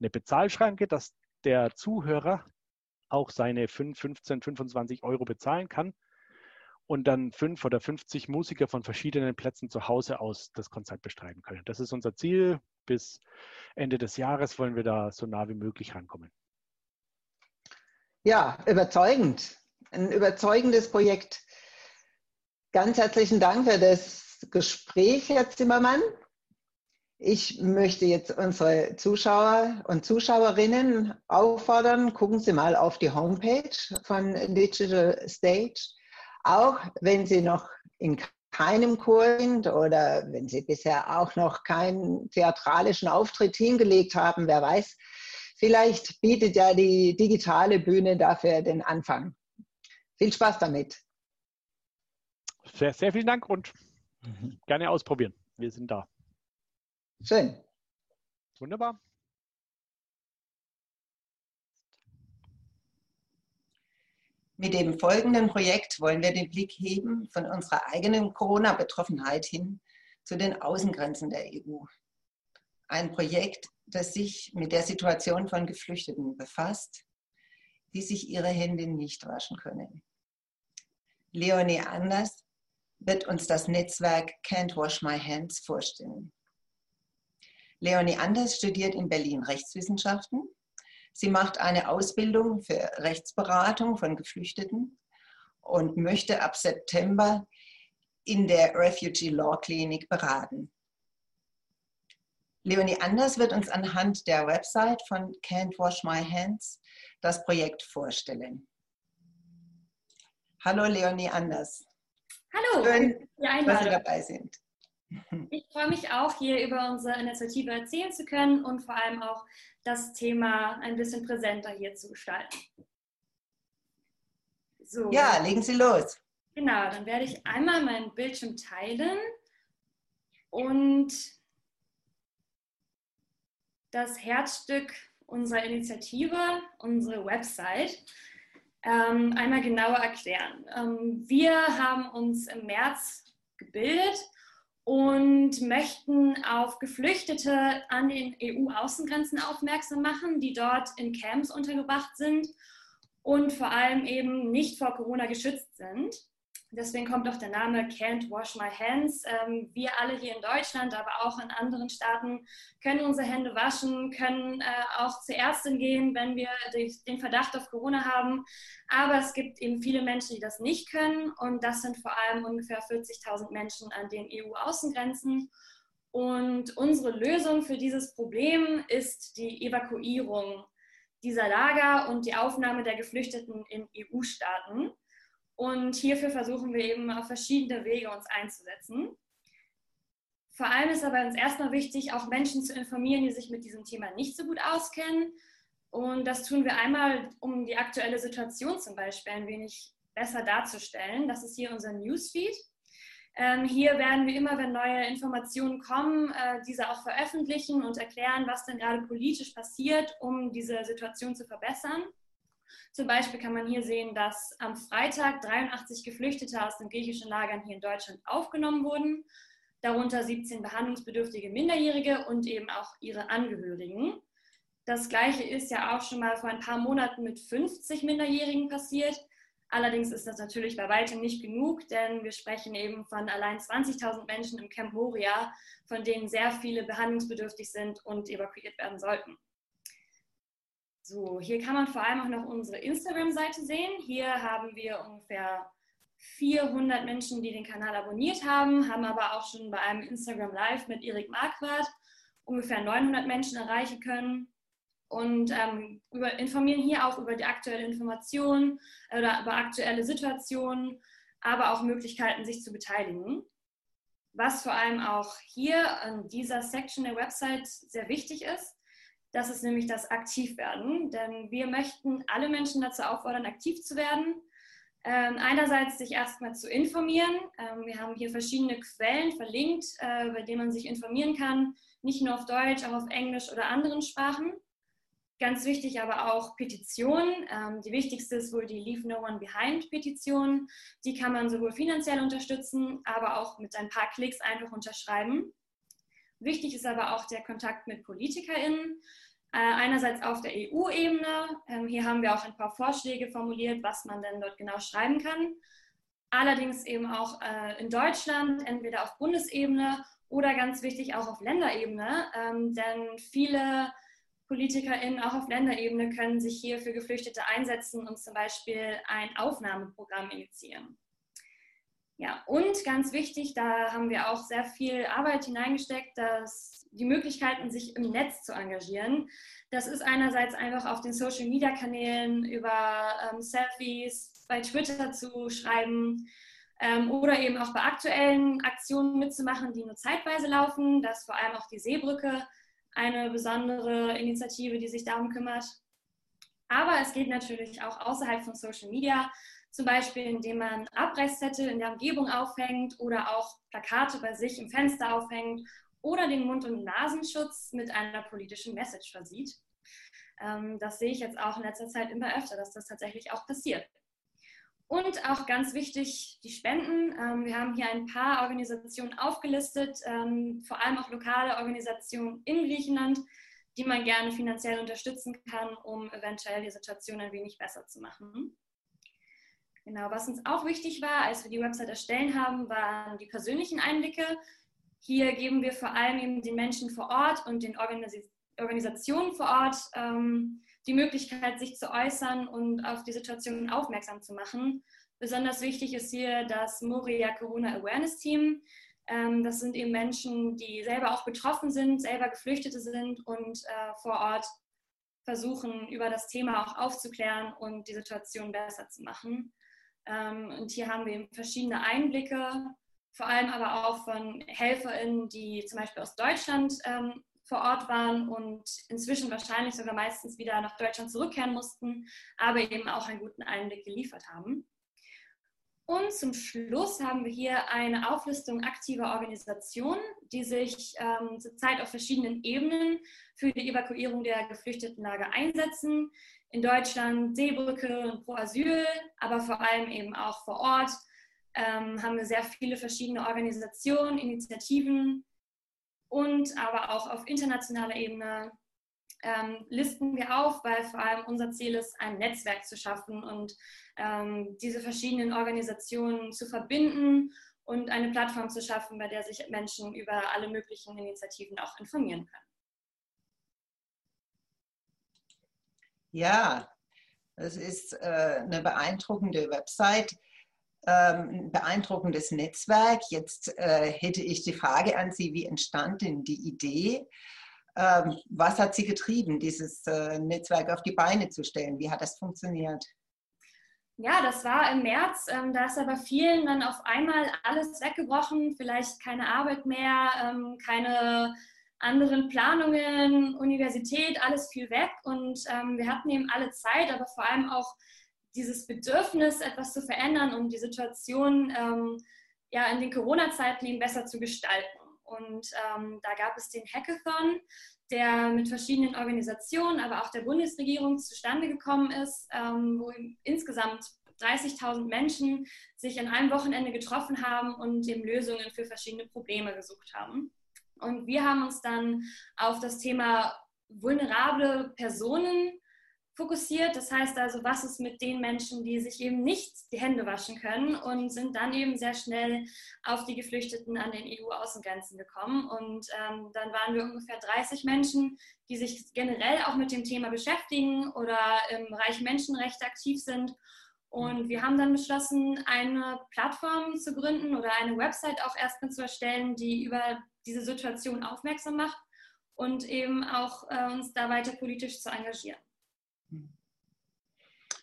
eine Bezahlschranke, dass der Zuhörer auch seine 5, 15, 25 Euro bezahlen kann und dann fünf oder 50 Musiker von verschiedenen Plätzen zu Hause aus das Konzert bestreiten können. Das ist unser Ziel. Bis Ende des Jahres wollen wir da so nah wie möglich rankommen. Ja, überzeugend. Ein überzeugendes Projekt. Ganz herzlichen Dank für das Gespräch, Herr Zimmermann. Ich möchte jetzt unsere Zuschauer und Zuschauerinnen auffordern, gucken Sie mal auf die Homepage von Digital Stage auch wenn Sie noch in keinem Chor sind oder wenn Sie bisher auch noch keinen theatralischen Auftritt hingelegt haben, wer weiß, vielleicht bietet ja die digitale Bühne dafür den Anfang. Viel Spaß damit. Sehr, sehr vielen Dank und mhm. gerne ausprobieren. Wir sind da. Schön. Wunderbar. Mit dem folgenden Projekt wollen wir den Blick heben von unserer eigenen Corona-Betroffenheit hin zu den Außengrenzen der EU. Ein Projekt, das sich mit der Situation von Geflüchteten befasst, die sich ihre Hände nicht waschen können. Leonie Anders wird uns das Netzwerk Can't Wash My Hands vorstellen. Leonie Anders studiert in Berlin Rechtswissenschaften Sie macht eine Ausbildung für Rechtsberatung von Geflüchteten und möchte ab September in der Refugee Law Klinik beraten. Leonie Anders wird uns anhand der Website von Can't Wash My Hands das Projekt vorstellen. Hallo Leonie Anders. Hallo, schön, dass Sie dabei sind. [LAUGHS] Ich freue mich auch, hier über unsere Initiative erzählen zu können und vor allem auch das Thema ein bisschen präsenter hier zu gestalten. So. Ja, legen Sie los. Genau, dann werde ich einmal meinen Bildschirm teilen und das Herzstück unserer Initiative, unsere Website, ähm, einmal genauer erklären. Ähm, wir haben uns im März gebildet und möchten auf Geflüchtete an den EU-Außengrenzen aufmerksam machen, die dort in Camps untergebracht sind und vor allem eben nicht vor Corona geschützt sind. Deswegen kommt auch der Name Can't Wash My Hands. Ähm, wir alle hier in Deutschland, aber auch in anderen Staaten können unsere Hände waschen, können äh, auch zur Ärztin gehen, wenn wir den Verdacht auf Corona haben. Aber es gibt eben viele Menschen, die das nicht können. Und das sind vor allem ungefähr 40.000 Menschen an den EU-Außengrenzen. Und unsere Lösung für dieses Problem ist die Evakuierung dieser Lager und die Aufnahme der Geflüchteten in EU-Staaten. Und hierfür versuchen wir eben auf verschiedene Wege uns einzusetzen. Vor allem ist aber uns erstmal wichtig, auch Menschen zu informieren, die sich mit diesem Thema nicht so gut auskennen. Und das tun wir einmal, um die aktuelle Situation zum Beispiel ein wenig besser darzustellen. Das ist hier unser Newsfeed. Ähm, hier werden wir immer, wenn neue Informationen kommen, äh, diese auch veröffentlichen und erklären, was denn gerade politisch passiert, um diese Situation zu verbessern. Zum Beispiel kann man hier sehen, dass am Freitag 83 Geflüchtete aus den griechischen Lagern hier in Deutschland aufgenommen wurden, darunter 17 behandlungsbedürftige Minderjährige und eben auch ihre Angehörigen. Das gleiche ist ja auch schon mal vor ein paar Monaten mit 50 Minderjährigen passiert. Allerdings ist das natürlich bei weitem nicht genug, denn wir sprechen eben von allein 20.000 Menschen im Camp Moria, von denen sehr viele behandlungsbedürftig sind und evakuiert werden sollten. So, hier kann man vor allem auch noch unsere Instagram-Seite sehen. Hier haben wir ungefähr 400 Menschen, die den Kanal abonniert haben, haben aber auch schon bei einem Instagram Live mit Erik Marquardt ungefähr 900 Menschen erreichen können und ähm, über, informieren hier auch über die aktuelle Information oder über aktuelle Situationen, aber auch Möglichkeiten, sich zu beteiligen. Was vor allem auch hier an dieser Section der Website sehr wichtig ist, das ist nämlich das Aktivwerden. Denn wir möchten alle Menschen dazu auffordern, aktiv zu werden. Ähm, einerseits sich erstmal zu informieren. Ähm, wir haben hier verschiedene Quellen verlinkt, äh, bei denen man sich informieren kann, nicht nur auf Deutsch, auch auf Englisch oder anderen Sprachen. Ganz wichtig aber auch Petitionen. Ähm, die wichtigste ist wohl die Leave No One Behind Petition. Die kann man sowohl finanziell unterstützen, aber auch mit ein paar Klicks einfach unterschreiben. Wichtig ist aber auch der Kontakt mit PolitikerInnen. Äh, einerseits auf der EU-Ebene. Ähm, hier haben wir auch ein paar Vorschläge formuliert, was man denn dort genau schreiben kann. Allerdings eben auch äh, in Deutschland, entweder auf Bundesebene oder ganz wichtig auch auf Länderebene. Ähm, denn viele PolitikerInnen auch auf Länderebene können sich hier für Geflüchtete einsetzen und zum Beispiel ein Aufnahmeprogramm initiieren. Ja, und ganz wichtig, da haben wir auch sehr viel Arbeit hineingesteckt, dass die Möglichkeiten, sich im Netz zu engagieren. Das ist einerseits einfach auf den Social-Media-Kanälen über ähm, Selfies, bei Twitter zu schreiben ähm, oder eben auch bei aktuellen Aktionen mitzumachen, die nur zeitweise laufen. Das ist vor allem auch die Seebrücke eine besondere Initiative, die sich darum kümmert. Aber es geht natürlich auch außerhalb von Social Media, zum Beispiel indem man Abreißzettel in der Umgebung aufhängt oder auch Plakate bei sich im Fenster aufhängt oder den Mund- und Nasenschutz mit einer politischen Message versieht. Ähm, das sehe ich jetzt auch in letzter Zeit immer öfter, dass das tatsächlich auch passiert. Und auch ganz wichtig, die Spenden. Ähm, wir haben hier ein paar Organisationen aufgelistet, ähm, vor allem auch lokale Organisationen in Griechenland, die man gerne finanziell unterstützen kann, um eventuell die Situation ein wenig besser zu machen. Genau, was uns auch wichtig war, als wir die Website erstellen haben, waren die persönlichen Einblicke. Hier geben wir vor allem eben den Menschen vor Ort und den Organis Organisationen vor Ort ähm, die Möglichkeit, sich zu äußern und auf die Situation aufmerksam zu machen. Besonders wichtig ist hier das Moria Corona Awareness Team. Ähm, das sind eben Menschen, die selber auch betroffen sind, selber Geflüchtete sind und äh, vor Ort versuchen, über das Thema auch aufzuklären und die Situation besser zu machen. Ähm, und hier haben wir eben verschiedene Einblicke, vor allem aber auch von HelferInnen, die zum Beispiel aus Deutschland ähm, vor Ort waren und inzwischen wahrscheinlich sogar meistens wieder nach Deutschland zurückkehren mussten, aber eben auch einen guten Einblick geliefert haben. Und zum Schluss haben wir hier eine Auflistung aktiver Organisationen, die sich ähm, zurzeit auf verschiedenen Ebenen für die Evakuierung der Geflüchtetenlager einsetzen. In Deutschland Seebrücke und Pro Asyl, aber vor allem eben auch vor Ort ähm, haben wir sehr viele verschiedene Organisationen, Initiativen, und aber auch auf internationaler Ebene ähm, listen wir auf, weil vor allem unser Ziel ist, ein Netzwerk zu schaffen und ähm, diese verschiedenen Organisationen zu verbinden und eine Plattform zu schaffen, bei der sich Menschen über alle möglichen Initiativen auch informieren können. Ja, es ist äh, eine beeindruckende Website ähm, ein beeindruckendes Netzwerk. Jetzt äh, hätte ich die Frage an Sie, wie entstand denn die Idee? Ähm, was hat Sie getrieben, dieses äh, Netzwerk auf die Beine zu stellen? Wie hat das funktioniert? Ja, das war im März. Ähm, da ist aber vielen dann auf einmal alles weggebrochen. Vielleicht keine Arbeit mehr, ähm, keine anderen Planungen, Universität, alles fiel weg. Und ähm, wir hatten eben alle Zeit, aber vor allem auch dieses Bedürfnis, etwas zu verändern, um die Situation ähm, ja, in den Corona-Zeiten eben besser zu gestalten. Und ähm, da gab es den Hackathon, der mit verschiedenen Organisationen, aber auch der Bundesregierung zustande gekommen ist, ähm, wo insgesamt 30.000 Menschen sich an einem Wochenende getroffen haben und eben Lösungen für verschiedene Probleme gesucht haben. Und wir haben uns dann auf das Thema vulnerable Personen fokussiert. Das heißt also, was ist mit den Menschen, die sich eben nicht die Hände waschen können und sind dann eben sehr schnell auf die Geflüchteten an den EU-Außengrenzen gekommen. Und ähm, dann waren wir ungefähr 30 Menschen, die sich generell auch mit dem Thema beschäftigen oder im Bereich Menschenrechte aktiv sind. Und wir haben dann beschlossen, eine Plattform zu gründen oder eine Website auch erstmal zu erstellen, die über diese Situation aufmerksam macht und eben auch äh, uns da weiter politisch zu engagieren.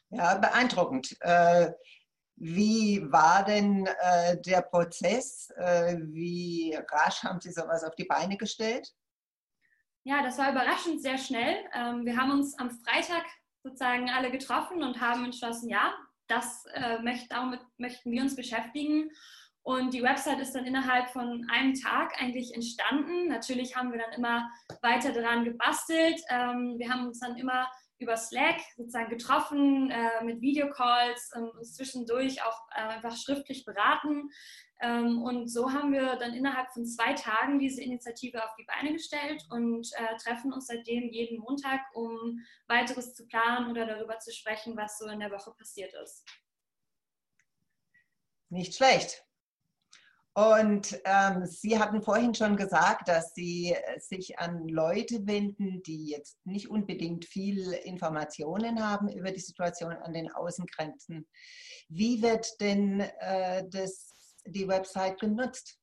Ja, beeindruckend. Äh, Wie war denn äh, der Prozess? Äh, wie rasch haben Sie sowas auf die Beine gestellt? Ja, das war überraschend sehr schnell. Ähm, wir haben uns am Freitag sozusagen alle getroffen und haben entschlossen, ja, das äh, möcht, damit möchten wir uns beschäftigen. Und die Website ist dann innerhalb von einem Tag eigentlich entstanden. Natürlich haben wir dann immer weiter daran gebastelt. Ähm, wir haben uns dann immer über Slack sozusagen getroffen, äh, mit Videocalls und uns zwischendurch auch äh, einfach schriftlich beraten. Ähm, und so haben wir dann innerhalb von zwei Tagen diese Initiative auf die Beine gestellt und äh, treffen uns seitdem jeden Montag, um weiteres zu planen oder darüber zu sprechen, was so in der Woche passiert ist. Nicht schlecht. Und ähm, Sie hatten vorhin schon gesagt, dass Sie sich an Leute wenden, die jetzt nicht unbedingt viel Informationen haben über die Situation an den Außengrenzen. Wie wird denn äh, das die Website genutzt?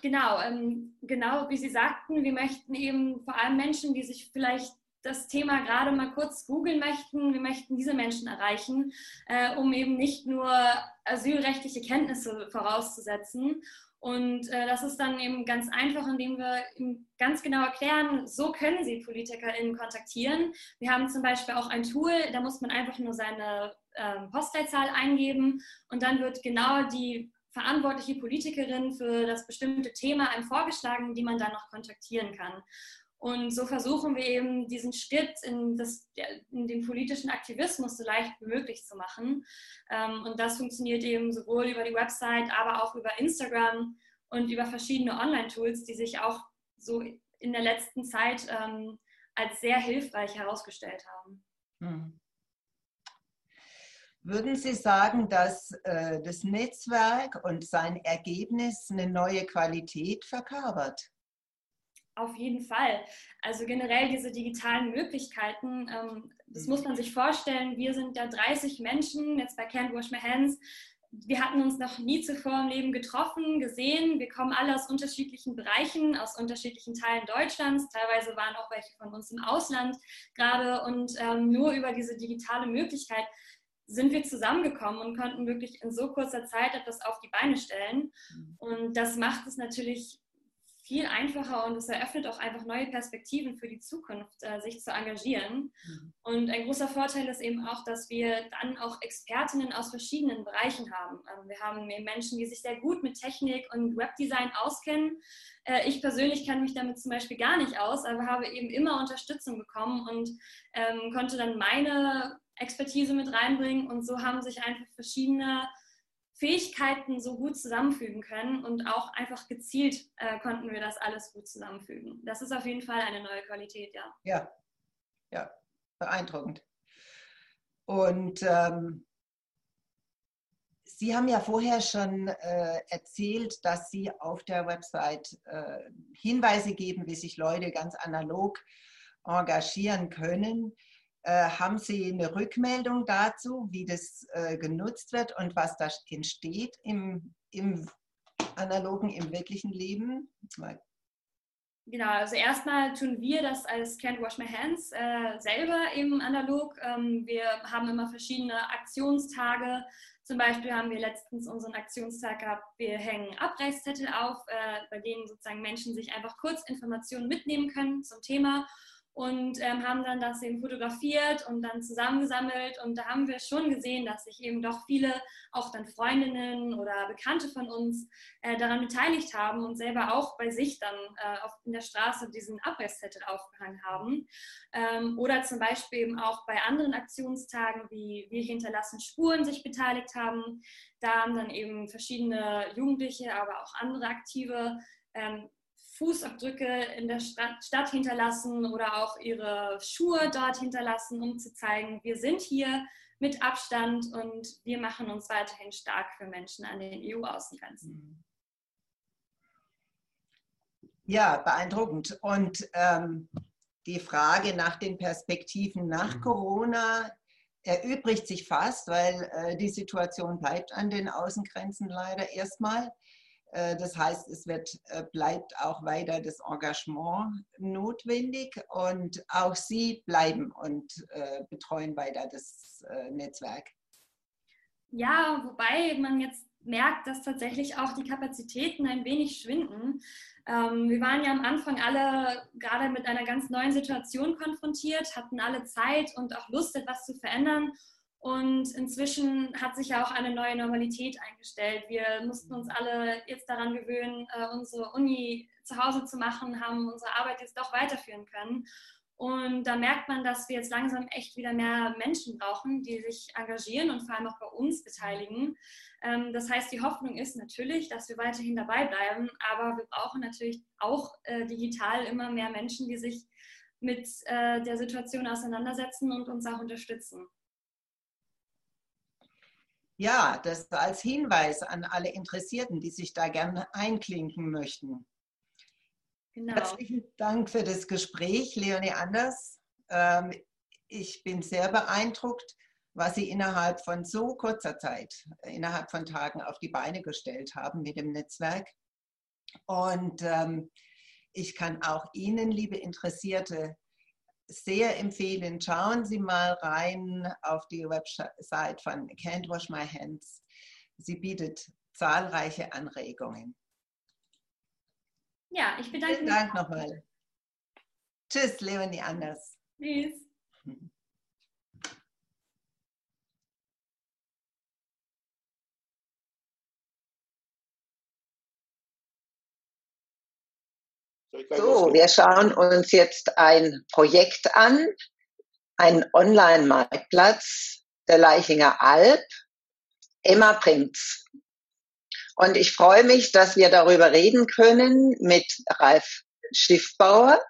Genau, ähm, genau wie Sie sagten, wir möchten eben vor allem Menschen, die sich vielleicht das Thema gerade mal kurz googeln möchten, wir möchten diese Menschen erreichen, äh, um eben nicht nur asylrechtliche Kenntnisse vorauszusetzen. Und äh, das ist dann eben ganz einfach, indem wir ganz genau erklären, so können Sie PolitikerInnen kontaktieren. Wir haben zum Beispiel auch ein Tool, da muss man einfach nur seine ähm, Postleitzahl eingeben und dann wird genau die verantwortliche Politikerin für das bestimmte Thema einem vorgeschlagen, die man dann noch kontaktieren kann. Und so versuchen wir eben diesen Schritt in, das, in den politischen Aktivismus so leicht wie möglich zu machen. Ähm, und das funktioniert eben sowohl über die Website, aber auch über Instagram und über verschiedene Online-Tools, die sich auch so in der letzten Zeit ähm, als sehr hilfreich herausgestellt haben. Hm. Würden Sie sagen, dass äh, das Netzwerk und sein Ergebnis eine neue Qualität verkörpert? Auf jeden Fall. Also generell diese digitalen Möglichkeiten, ähm, das muss man sich vorstellen. Wir sind ja 30 Menschen, jetzt bei Can't Wash My Hands. Wir hatten uns noch nie zuvor im Leben getroffen, gesehen. Wir kommen alle aus unterschiedlichen Bereichen, aus unterschiedlichen Teilen Deutschlands. Teilweise waren auch welche von uns im Ausland gerade. Und ähm, nur über diese digitale Möglichkeit sind wir zusammengekommen und konnten wirklich in so kurzer Zeit etwas auf die Beine stellen. Mhm. Und das macht es natürlich viel einfacher und es eröffnet auch einfach neue Perspektiven für die Zukunft, äh, sich zu engagieren. Mhm. Und ein großer Vorteil ist eben auch, dass wir dann auch Expertinnen aus verschiedenen Bereichen haben. Ähm, wir haben Menschen, die sich sehr gut mit Technik und Webdesign auskennen. Äh, ich persönlich kenne mich damit zum Beispiel gar nicht aus, aber habe eben immer Unterstützung bekommen und ähm, konnte dann meine Expertise mit reinbringen. Und so haben sich einfach verschiedene Fähigkeiten so gut zusammenfügen können und auch einfach gezielt äh, konnten wir das alles gut zusammenfügen. Das ist auf jeden Fall eine neue Qualität, ja. Ja, ja, beeindruckend. Und ähm, Sie haben ja vorher schon äh, erzählt, dass Sie auf der Website äh, Hinweise geben, wie sich Leute ganz analog engagieren können. Äh, haben Sie eine Rückmeldung dazu, wie das äh, genutzt wird und was da entsteht im, im analogen, im wirklichen Leben? Genau, also erstmal tun wir das als Can't Wash My Hands äh, selber eben analog. Ähm, wir haben immer verschiedene Aktionstage. Zum Beispiel haben wir letztens unseren Aktionstag gehabt, wir hängen Abreißzettel auf, äh, bei denen sozusagen Menschen sich einfach kurz Informationen mitnehmen können zum Thema und ähm, haben dann das eben fotografiert und dann zusammengesammelt. Und da haben wir schon gesehen, dass sich eben doch viele, auch dann Freundinnen oder Bekannte von uns, äh, daran beteiligt haben und selber auch bei sich dann äh, auf, in der Straße diesen Abreißzettel aufgehangen haben. Ähm, oder zum Beispiel eben auch bei anderen Aktionstagen wie Wir hinterlassen Spuren sich beteiligt haben. Da haben dann eben verschiedene Jugendliche, aber auch andere Aktive ähm, Fußabdrücke in der Stadt hinterlassen oder auch ihre Schuhe dort hinterlassen, um zu zeigen, wir sind hier mit Abstand und wir machen uns weiterhin stark für Menschen an den EU-Außengrenzen. Ja, beeindruckend. Und ähm, die Frage nach den Perspektiven nach mhm. Corona erübrigt sich fast, weil äh, die Situation bleibt an den Außengrenzen leider erstmal. Äh, das heißt, es wird, äh, bleibt auch weiter das Engagement notwendig und auch Sie bleiben und äh, betreuen weiter das Netzwerk. Ja, wobei man jetzt merkt, dass tatsächlich auch die Kapazitäten ein wenig schwinden. Ähm, wir waren ja am Anfang alle gerade mit einer ganz neuen Situation konfrontiert, hatten alle Zeit und auch Lust, etwas zu verändern. Und inzwischen hat sich ja auch eine neue Normalität eingestellt. Wir mussten uns alle jetzt daran gewöhnen, äh, unsere Uni zu Hause zu machen, haben unsere Arbeit jetzt doch weiterführen können. Und da merkt man, dass wir jetzt langsam echt wieder mehr Menschen brauchen, die sich engagieren und vor allem auch bei uns beteiligen. Ähm, das heißt, die Hoffnung ist natürlich, dass wir weiterhin dabei bleiben, aber wir brauchen natürlich auch äh, digital immer mehr Menschen, die sich mit äh, der Situation auseinandersetzen und uns auch unterstützen. Ja, das als Hinweis an alle Interessierten, die sich da gerne einklinken möchten. Genau. Herzlichen Dank für das Gespräch, Leonie Anders. Ähm, ich bin sehr beeindruckt, was Sie innerhalb von so kurzer Zeit, innerhalb von Tagen auf die Beine gestellt haben mit dem Netzwerk. Und ähm, ich kann auch Ihnen, liebe Interessierte, sehr empfehlen, schauen Sie mal rein auf die Website von Can't Wash My Hands. Sie bietet zahlreiche Anregungen. Ja, ich bedanke Vielen mich. Dank nochmal. Tschüss, Leonie Anders. Tschüss. So, wir schauen uns jetzt ein Projekt an, einen Online-Marktplatz der Leichinger Alp. Emma bringt's. Und ich freue mich, dass wir darüber reden können mit Ralf Schiffbauer.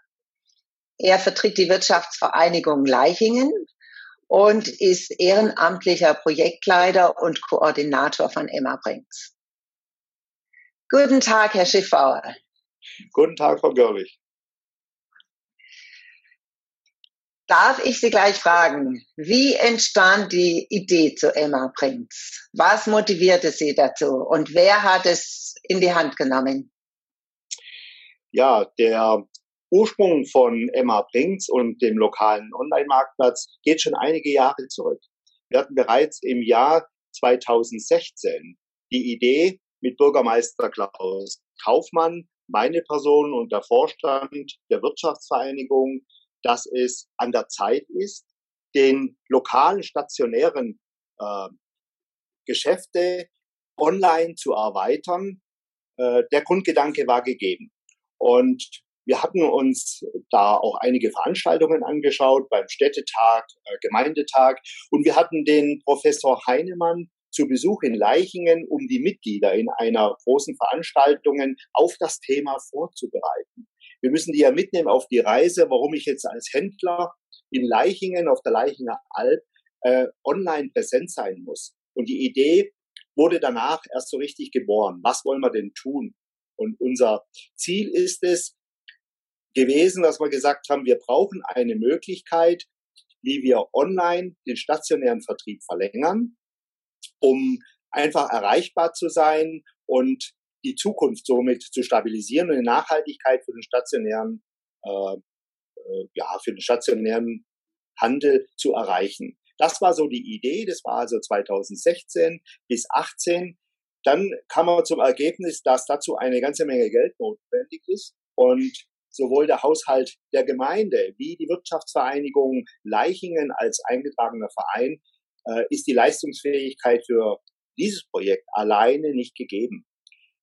Er vertritt die Wirtschaftsvereinigung Leichingen und ist ehrenamtlicher Projektleiter und Koordinator von Emma Brinks. Guten Tag, Herr Schiffbauer. Guten Tag, Frau Görlich. Darf ich Sie gleich fragen, wie entstand die Idee zu Emma Prinz? Was motivierte Sie dazu und wer hat es in die Hand genommen? Ja, der Ursprung von Emma Prinz und dem lokalen Online-Marktplatz geht schon einige Jahre zurück. Wir hatten bereits im Jahr 2016 die Idee mit Bürgermeister Klaus Kaufmann meine Person und der Vorstand der Wirtschaftsvereinigung, dass es an der Zeit ist, den lokalen stationären äh, Geschäfte online zu erweitern. Äh, der Grundgedanke war gegeben. Und wir hatten uns da auch einige Veranstaltungen angeschaut beim Städtetag, äh, Gemeindetag. Und wir hatten den Professor Heinemann zu Besuch in Leichingen, um die Mitglieder in einer großen Veranstaltung auf das Thema vorzubereiten. Wir müssen die ja mitnehmen auf die Reise, warum ich jetzt als Händler in Leichingen auf der Leichinger Alp äh, online präsent sein muss. Und die Idee wurde danach erst so richtig geboren. Was wollen wir denn tun? Und unser Ziel ist es gewesen, dass wir gesagt haben, wir brauchen eine Möglichkeit, wie wir online den stationären Vertrieb verlängern um einfach erreichbar zu sein und die Zukunft somit zu stabilisieren und eine Nachhaltigkeit für den stationären, äh, äh, ja, für den stationären Handel zu erreichen. Das war so die Idee. Das war also 2016 bis 18. Dann kam man zum Ergebnis, dass dazu eine ganze Menge Geld notwendig ist und sowohl der Haushalt der Gemeinde wie die Wirtschaftsvereinigung Leichingen als eingetragener Verein äh, ist die Leistungsfähigkeit für dieses Projekt alleine nicht gegeben.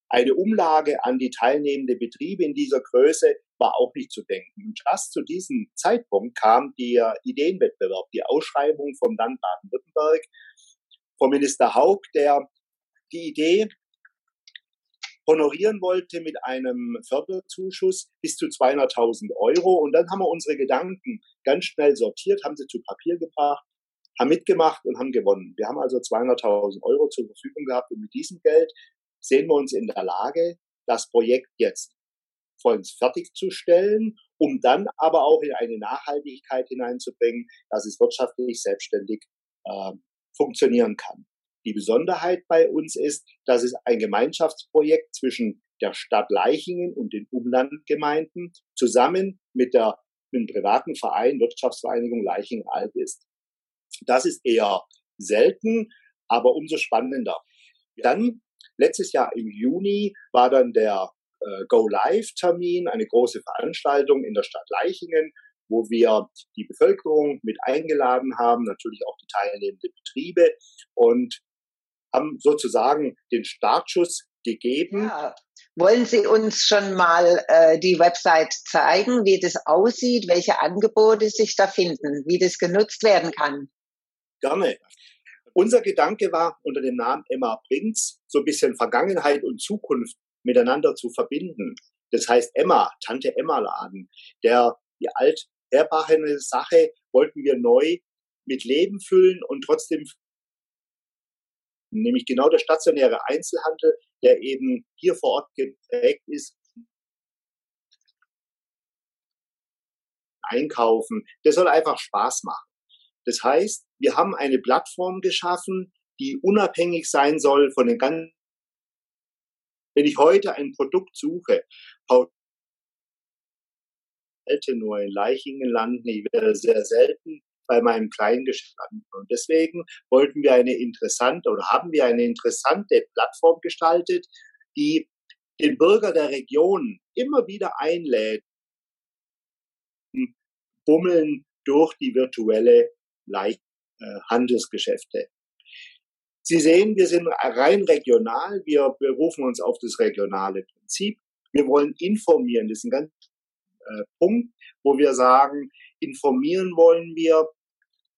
Eine Umlage an die teilnehmenden Betriebe in dieser Größe war auch nicht zu denken. Und erst zu diesem Zeitpunkt kam der Ideenwettbewerb, die Ausschreibung vom Land Baden-Württemberg, vom Minister Haug, der die Idee honorieren wollte mit einem Förderzuschuss bis zu 200.000 Euro. Und dann haben wir unsere Gedanken ganz schnell sortiert, haben sie zu Papier gebracht haben mitgemacht und haben gewonnen. Wir haben also 200.000 Euro zur Verfügung gehabt und mit diesem Geld sehen wir uns in der Lage, das Projekt jetzt vollends fertigzustellen, um dann aber auch in eine Nachhaltigkeit hineinzubringen, dass es wirtschaftlich selbstständig äh, funktionieren kann. Die Besonderheit bei uns ist, dass es ein Gemeinschaftsprojekt zwischen der Stadt Leichingen und den Umlandgemeinden zusammen mit der mit dem privaten Verein Wirtschaftsvereinigung Leichingen Alp ist. Das ist eher selten, aber umso spannender. Dann letztes Jahr im Juni war dann der äh, Go-Live-Termin, eine große Veranstaltung in der Stadt Leichingen, wo wir die Bevölkerung mit eingeladen haben, natürlich auch die teilnehmenden Betriebe und haben sozusagen den Startschuss gegeben. Ja. Wollen Sie uns schon mal äh, die Website zeigen, wie das aussieht, welche Angebote sich da finden, wie das genutzt werden kann? Gerne. Unser Gedanke war, unter dem Namen Emma Prinz so ein bisschen Vergangenheit und Zukunft miteinander zu verbinden. Das heißt Emma, Tante Emma Laden, der die alterbachene Sache wollten wir neu mit Leben füllen und trotzdem nämlich genau der stationäre Einzelhandel, der eben hier vor Ort geprägt ist. Einkaufen, der soll einfach Spaß machen. Das heißt, wir haben eine Plattform geschaffen, die unabhängig sein soll von den ganzen wenn ich heute ein Produkt suche, alte nur in Leichingen landen, ich werde sehr selten bei meinem Kleingeschäft landen. Und deswegen wollten wir eine interessante oder haben wir eine interessante Plattform gestaltet, die den Bürger der Region immer wieder einlädt, bummeln durch die virtuelle Leicht äh, Handelsgeschäfte. Sie sehen, wir sind rein regional. Wir berufen uns auf das regionale Prinzip. Wir wollen informieren. Das ist ein ganz äh, Punkt, wo wir sagen, informieren wollen wir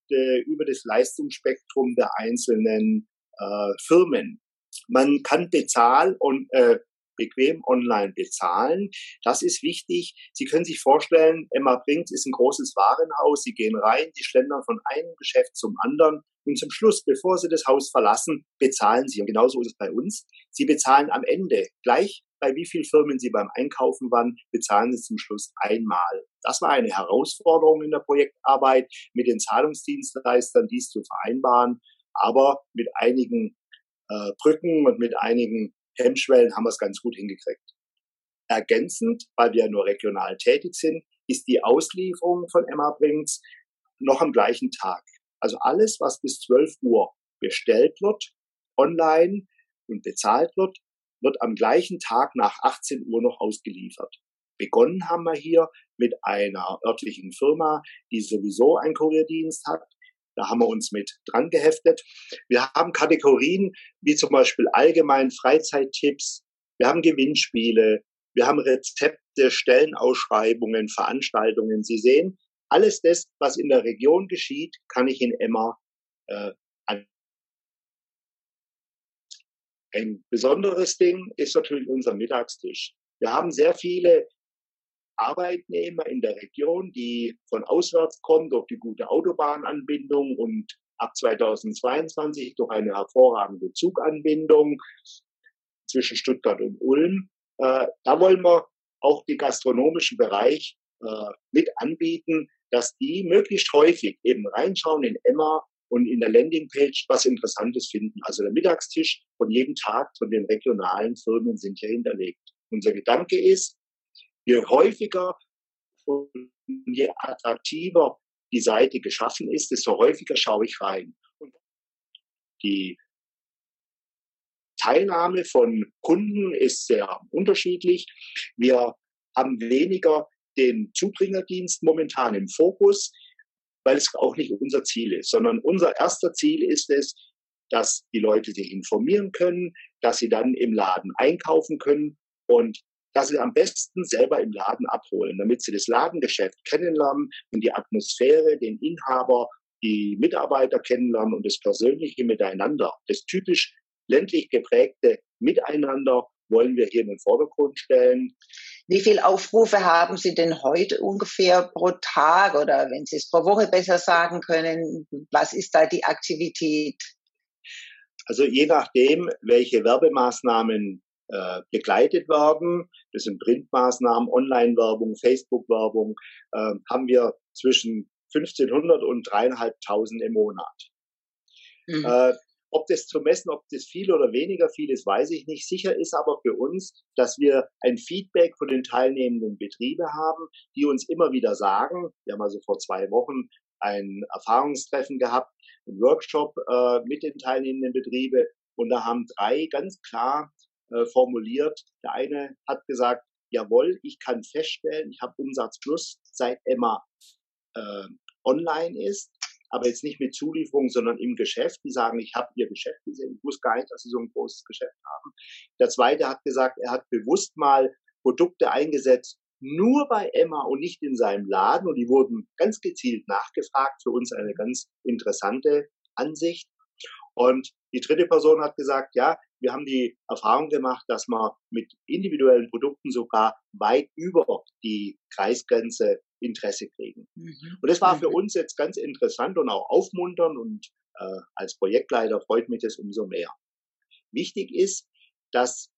äh, über das Leistungsspektrum der einzelnen äh, Firmen. Man kann bezahlen und äh, bequem online bezahlen. Das ist wichtig. Sie können sich vorstellen, Emma Brinks ist ein großes Warenhaus. Sie gehen rein, Sie schlendern von einem Geschäft zum anderen und zum Schluss, bevor Sie das Haus verlassen, bezahlen Sie. Und genauso ist es bei uns. Sie bezahlen am Ende gleich bei wie vielen Firmen Sie beim Einkaufen waren, bezahlen Sie zum Schluss einmal. Das war eine Herausforderung in der Projektarbeit, mit den Zahlungsdienstleistern dies zu vereinbaren. Aber mit einigen äh, Brücken und mit einigen Hemmschwellen haben wir es ganz gut hingekriegt. Ergänzend, weil wir nur regional tätig sind, ist die Auslieferung von Emma Brinks noch am gleichen Tag. Also alles, was bis 12 Uhr bestellt wird, online und bezahlt wird, wird am gleichen Tag nach 18 Uhr noch ausgeliefert. Begonnen haben wir hier mit einer örtlichen Firma, die sowieso einen Kurierdienst hat, da haben wir uns mit dran geheftet. Wir haben Kategorien wie zum Beispiel allgemein Freizeittipps. Wir haben Gewinnspiele. Wir haben Rezepte, Stellenausschreibungen, Veranstaltungen. Sie sehen, alles das, was in der Region geschieht, kann ich in Emma äh, an. Ein besonderes Ding ist natürlich unser Mittagstisch. Wir haben sehr viele Arbeitnehmer in der Region, die von auswärts kommen durch die gute Autobahnanbindung und ab 2022 durch eine hervorragende Zuganbindung zwischen Stuttgart und Ulm. Äh, da wollen wir auch den gastronomischen Bereich äh, mit anbieten, dass die möglichst häufig eben reinschauen in Emma und in der Landingpage was Interessantes finden. Also der Mittagstisch von jedem Tag von den regionalen Firmen sind hier hinterlegt. Unser Gedanke ist, Je häufiger und je attraktiver die Seite geschaffen ist, desto häufiger schaue ich rein. Und die Teilnahme von Kunden ist sehr unterschiedlich. Wir haben weniger den Zubringerdienst momentan im Fokus, weil es auch nicht unser Ziel ist, sondern unser erster Ziel ist es, dass die Leute sich informieren können, dass sie dann im Laden einkaufen können und dass sie am besten selber im Laden abholen, damit sie das Ladengeschäft kennenlernen und die Atmosphäre, den Inhaber, die Mitarbeiter kennenlernen und das persönliche Miteinander, das typisch ländlich geprägte Miteinander wollen wir hier in den Vordergrund stellen. Wie viele Aufrufe haben Sie denn heute ungefähr pro Tag oder wenn Sie es pro Woche besser sagen können, was ist da die Aktivität? Also je nachdem, welche Werbemaßnahmen äh, begleitet werden. Das sind Printmaßnahmen, Online-Werbung, Facebook-Werbung, äh, haben wir zwischen 1500 und dreieinhalbtausend im Monat. Mhm. Äh, ob das zu messen, ob das viel oder weniger viel ist, weiß ich nicht. Sicher ist aber für uns, dass wir ein Feedback von den teilnehmenden Betrieben haben, die uns immer wieder sagen, wir haben also vor zwei Wochen ein Erfahrungstreffen gehabt, einen Workshop äh, mit den teilnehmenden Betrieben und da haben drei ganz klar äh, formuliert. Der eine hat gesagt, jawohl, ich kann feststellen, ich habe Umsatz plus seit Emma äh, online ist, aber jetzt nicht mit Zulieferung, sondern im Geschäft. Die sagen, ich habe ihr Geschäft gesehen, ich wusste gar nicht, dass sie so ein großes Geschäft haben. Der zweite hat gesagt, er hat bewusst mal Produkte eingesetzt, nur bei Emma und nicht in seinem Laden. Und die wurden ganz gezielt nachgefragt. Für uns eine ganz interessante Ansicht. Und die dritte Person hat gesagt, ja, wir haben die Erfahrung gemacht, dass man mit individuellen Produkten sogar weit über die Kreisgrenze Interesse kriegen. Mhm. Und das war für mhm. uns jetzt ganz interessant und auch aufmunternd und äh, als Projektleiter freut mich das umso mehr. Wichtig ist, dass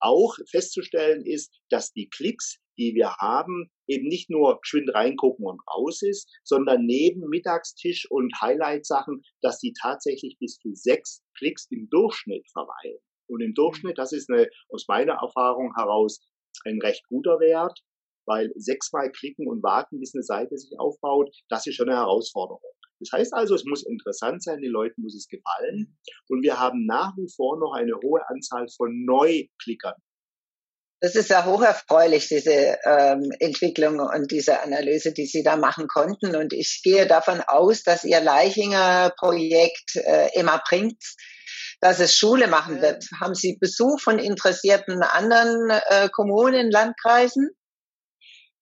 auch festzustellen ist, dass die Klicks, die wir haben, eben nicht nur geschwind reingucken und raus ist, sondern neben Mittagstisch und Highlight-Sachen, dass die tatsächlich bis zu sechs Klicks im Durchschnitt verweilen. Und im Durchschnitt, das ist eine, aus meiner Erfahrung heraus ein recht guter Wert, weil sechsmal klicken und warten, bis eine Seite sich aufbaut, das ist schon eine Herausforderung. Das heißt also, es muss interessant sein, den Leuten muss es gefallen. Und wir haben nach wie vor noch eine hohe Anzahl von Neuklickern. Das ist ja hocherfreulich, diese ähm, Entwicklung und diese Analyse, die Sie da machen konnten. Und ich gehe davon aus, dass Ihr Leichinger Projekt äh, immer bringt, dass es Schule machen wird. Haben Sie Besuch von interessierten anderen äh, Kommunen, Landkreisen?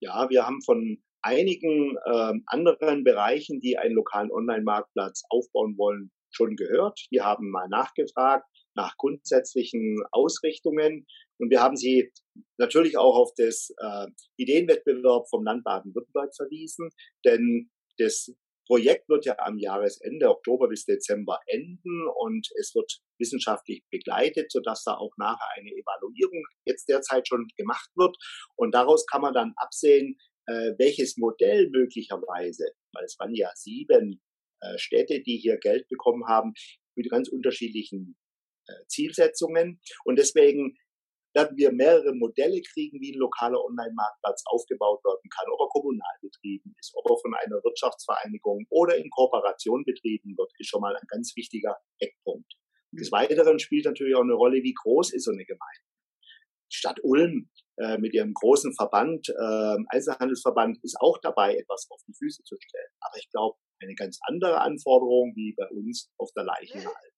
Ja, wir haben von einigen äh, anderen Bereichen, die einen lokalen Online-Marktplatz aufbauen wollen, schon gehört. Die haben mal nachgefragt nach grundsätzlichen Ausrichtungen. Und wir haben sie natürlich auch auf das äh, Ideenwettbewerb vom Land Baden-Württemberg verwiesen, denn das Projekt wird ja am Jahresende, Oktober bis Dezember enden und es wird wissenschaftlich begleitet, sodass da auch nachher eine Evaluierung jetzt derzeit schon gemacht wird. Und daraus kann man dann absehen, äh, welches Modell möglicherweise, weil es waren ja sieben äh, Städte, die hier Geld bekommen haben, mit ganz unterschiedlichen äh, Zielsetzungen. Und deswegen werden wir mehrere Modelle kriegen, wie ein lokaler Online-Marktplatz aufgebaut werden kann, ob er kommunal betrieben ist, ob er von einer Wirtschaftsvereinigung oder in Kooperation betrieben wird, ist schon mal ein ganz wichtiger Eckpunkt. Des Weiteren spielt natürlich auch eine Rolle, wie groß ist so eine Gemeinde. Die Stadt Ulm äh, mit ihrem großen Verband, äh, Einzelhandelsverband, ist auch dabei, etwas auf die Füße zu stellen. Aber ich glaube, eine ganz andere Anforderung wie bei uns auf der Leichenhalle.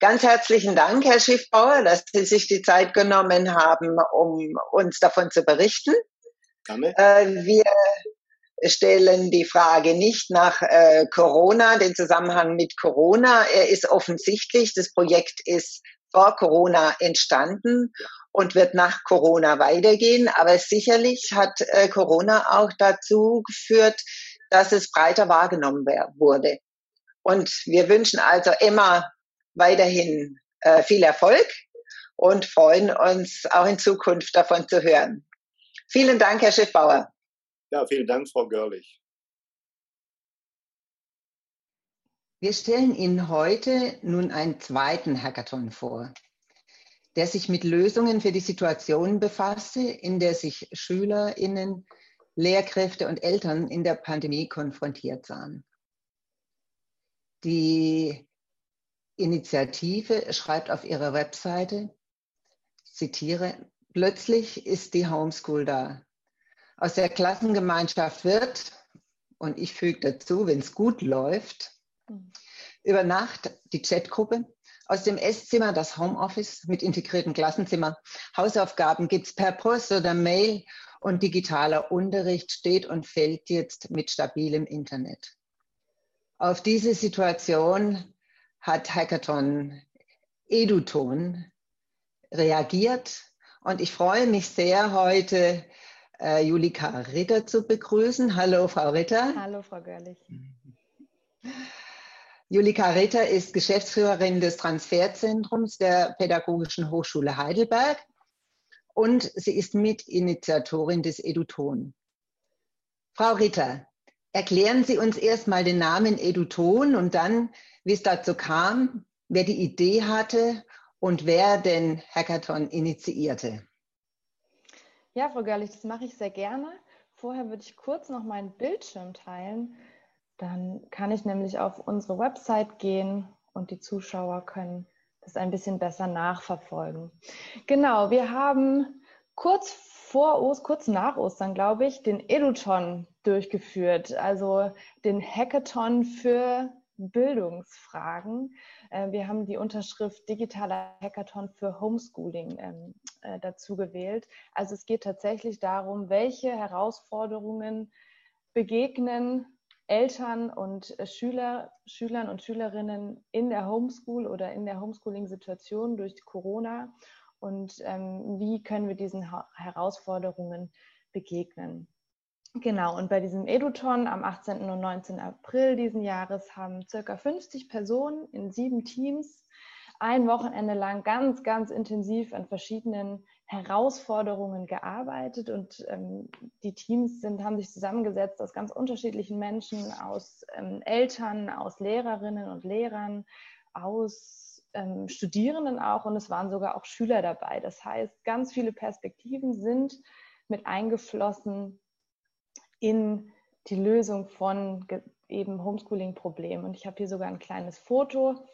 Ganz herzlichen Dank, Herr Schiffbauer, dass Sie sich die Zeit genommen haben, um uns davon zu berichten. Gerne. Äh, wir stellen die Frage nicht nach äh, Corona, den Zusammenhang mit Corona. Er ist offensichtlich. Das Projekt ist vor Corona entstanden und wird nach Corona weitergehen. Aber sicherlich hat äh, Corona auch dazu geführt, dass es breiter wahrgenommen wurde. Und wir wünschen also Emma weiterhin äh, viel Erfolg und freuen uns auch in Zukunft davon zu hören. Vielen Dank, Herr Schiffbauer. Ja, vielen Dank, Frau Görlich. Wir stellen Ihnen heute nun einen zweiten Hackathon vor, der sich mit Lösungen für die Situation befasste, in der sich SchülerInnen, Lehrkräfte und Eltern in der Pandemie konfrontiert sahen. Die Initiative schreibt auf ihrer Webseite, zitiere, plötzlich ist die Homeschool da. Aus der Klassengemeinschaft wird, und ich füge dazu, wenn es gut läuft, über Nacht die Chatgruppe, aus dem Esszimmer das Homeoffice mit integriertem Klassenzimmer. Hausaufgaben gibt es per Post oder Mail und digitaler Unterricht steht und fällt jetzt mit stabilem Internet. Auf diese Situation hat Hackathon Eduton reagiert. Und ich freue mich sehr, heute äh, Julika Ritter zu begrüßen. Hallo, Frau Ritter. Hallo, Frau Görlich. [LAUGHS] Julika Ritter ist Geschäftsführerin des Transferzentrums der Pädagogischen Hochschule Heidelberg und sie ist Mitinitiatorin des Eduton. Frau Ritter, erklären Sie uns erstmal den Namen Eduton und dann, wie es dazu kam, wer die Idee hatte und wer den Hackathon initiierte. Ja, Frau Görlich, das mache ich sehr gerne. Vorher würde ich kurz noch meinen Bildschirm teilen. Dann kann ich nämlich auf unsere Website gehen und die Zuschauer können das ein bisschen besser nachverfolgen. Genau, wir haben kurz vor Ostern, kurz nach Ostern, glaube ich, den Eduton durchgeführt, also den Hackathon für Bildungsfragen. Äh, wir haben die Unterschrift Digitaler Hackathon für Homeschooling ähm, äh, dazu gewählt. Also es geht tatsächlich darum, welche Herausforderungen begegnen Eltern und äh, Schüler, Schülern und Schülerinnen in der Homeschool oder in der Homeschooling-Situation durch Corona und ähm, wie können wir diesen ha Herausforderungen begegnen. Genau, und bei diesem Eduton am 18. und 19. April diesen Jahres haben circa 50 Personen in sieben Teams ein Wochenende lang ganz, ganz intensiv an verschiedenen Herausforderungen gearbeitet und ähm, die Teams sind, haben sich zusammengesetzt aus ganz unterschiedlichen Menschen, aus ähm, Eltern, aus Lehrerinnen und Lehrern, aus ähm, Studierenden auch und es waren sogar auch Schüler dabei. Das heißt, ganz viele Perspektiven sind mit eingeflossen in die Lösung von eben Homeschooling-Problemen. Und ich habe hier sogar ein kleines Foto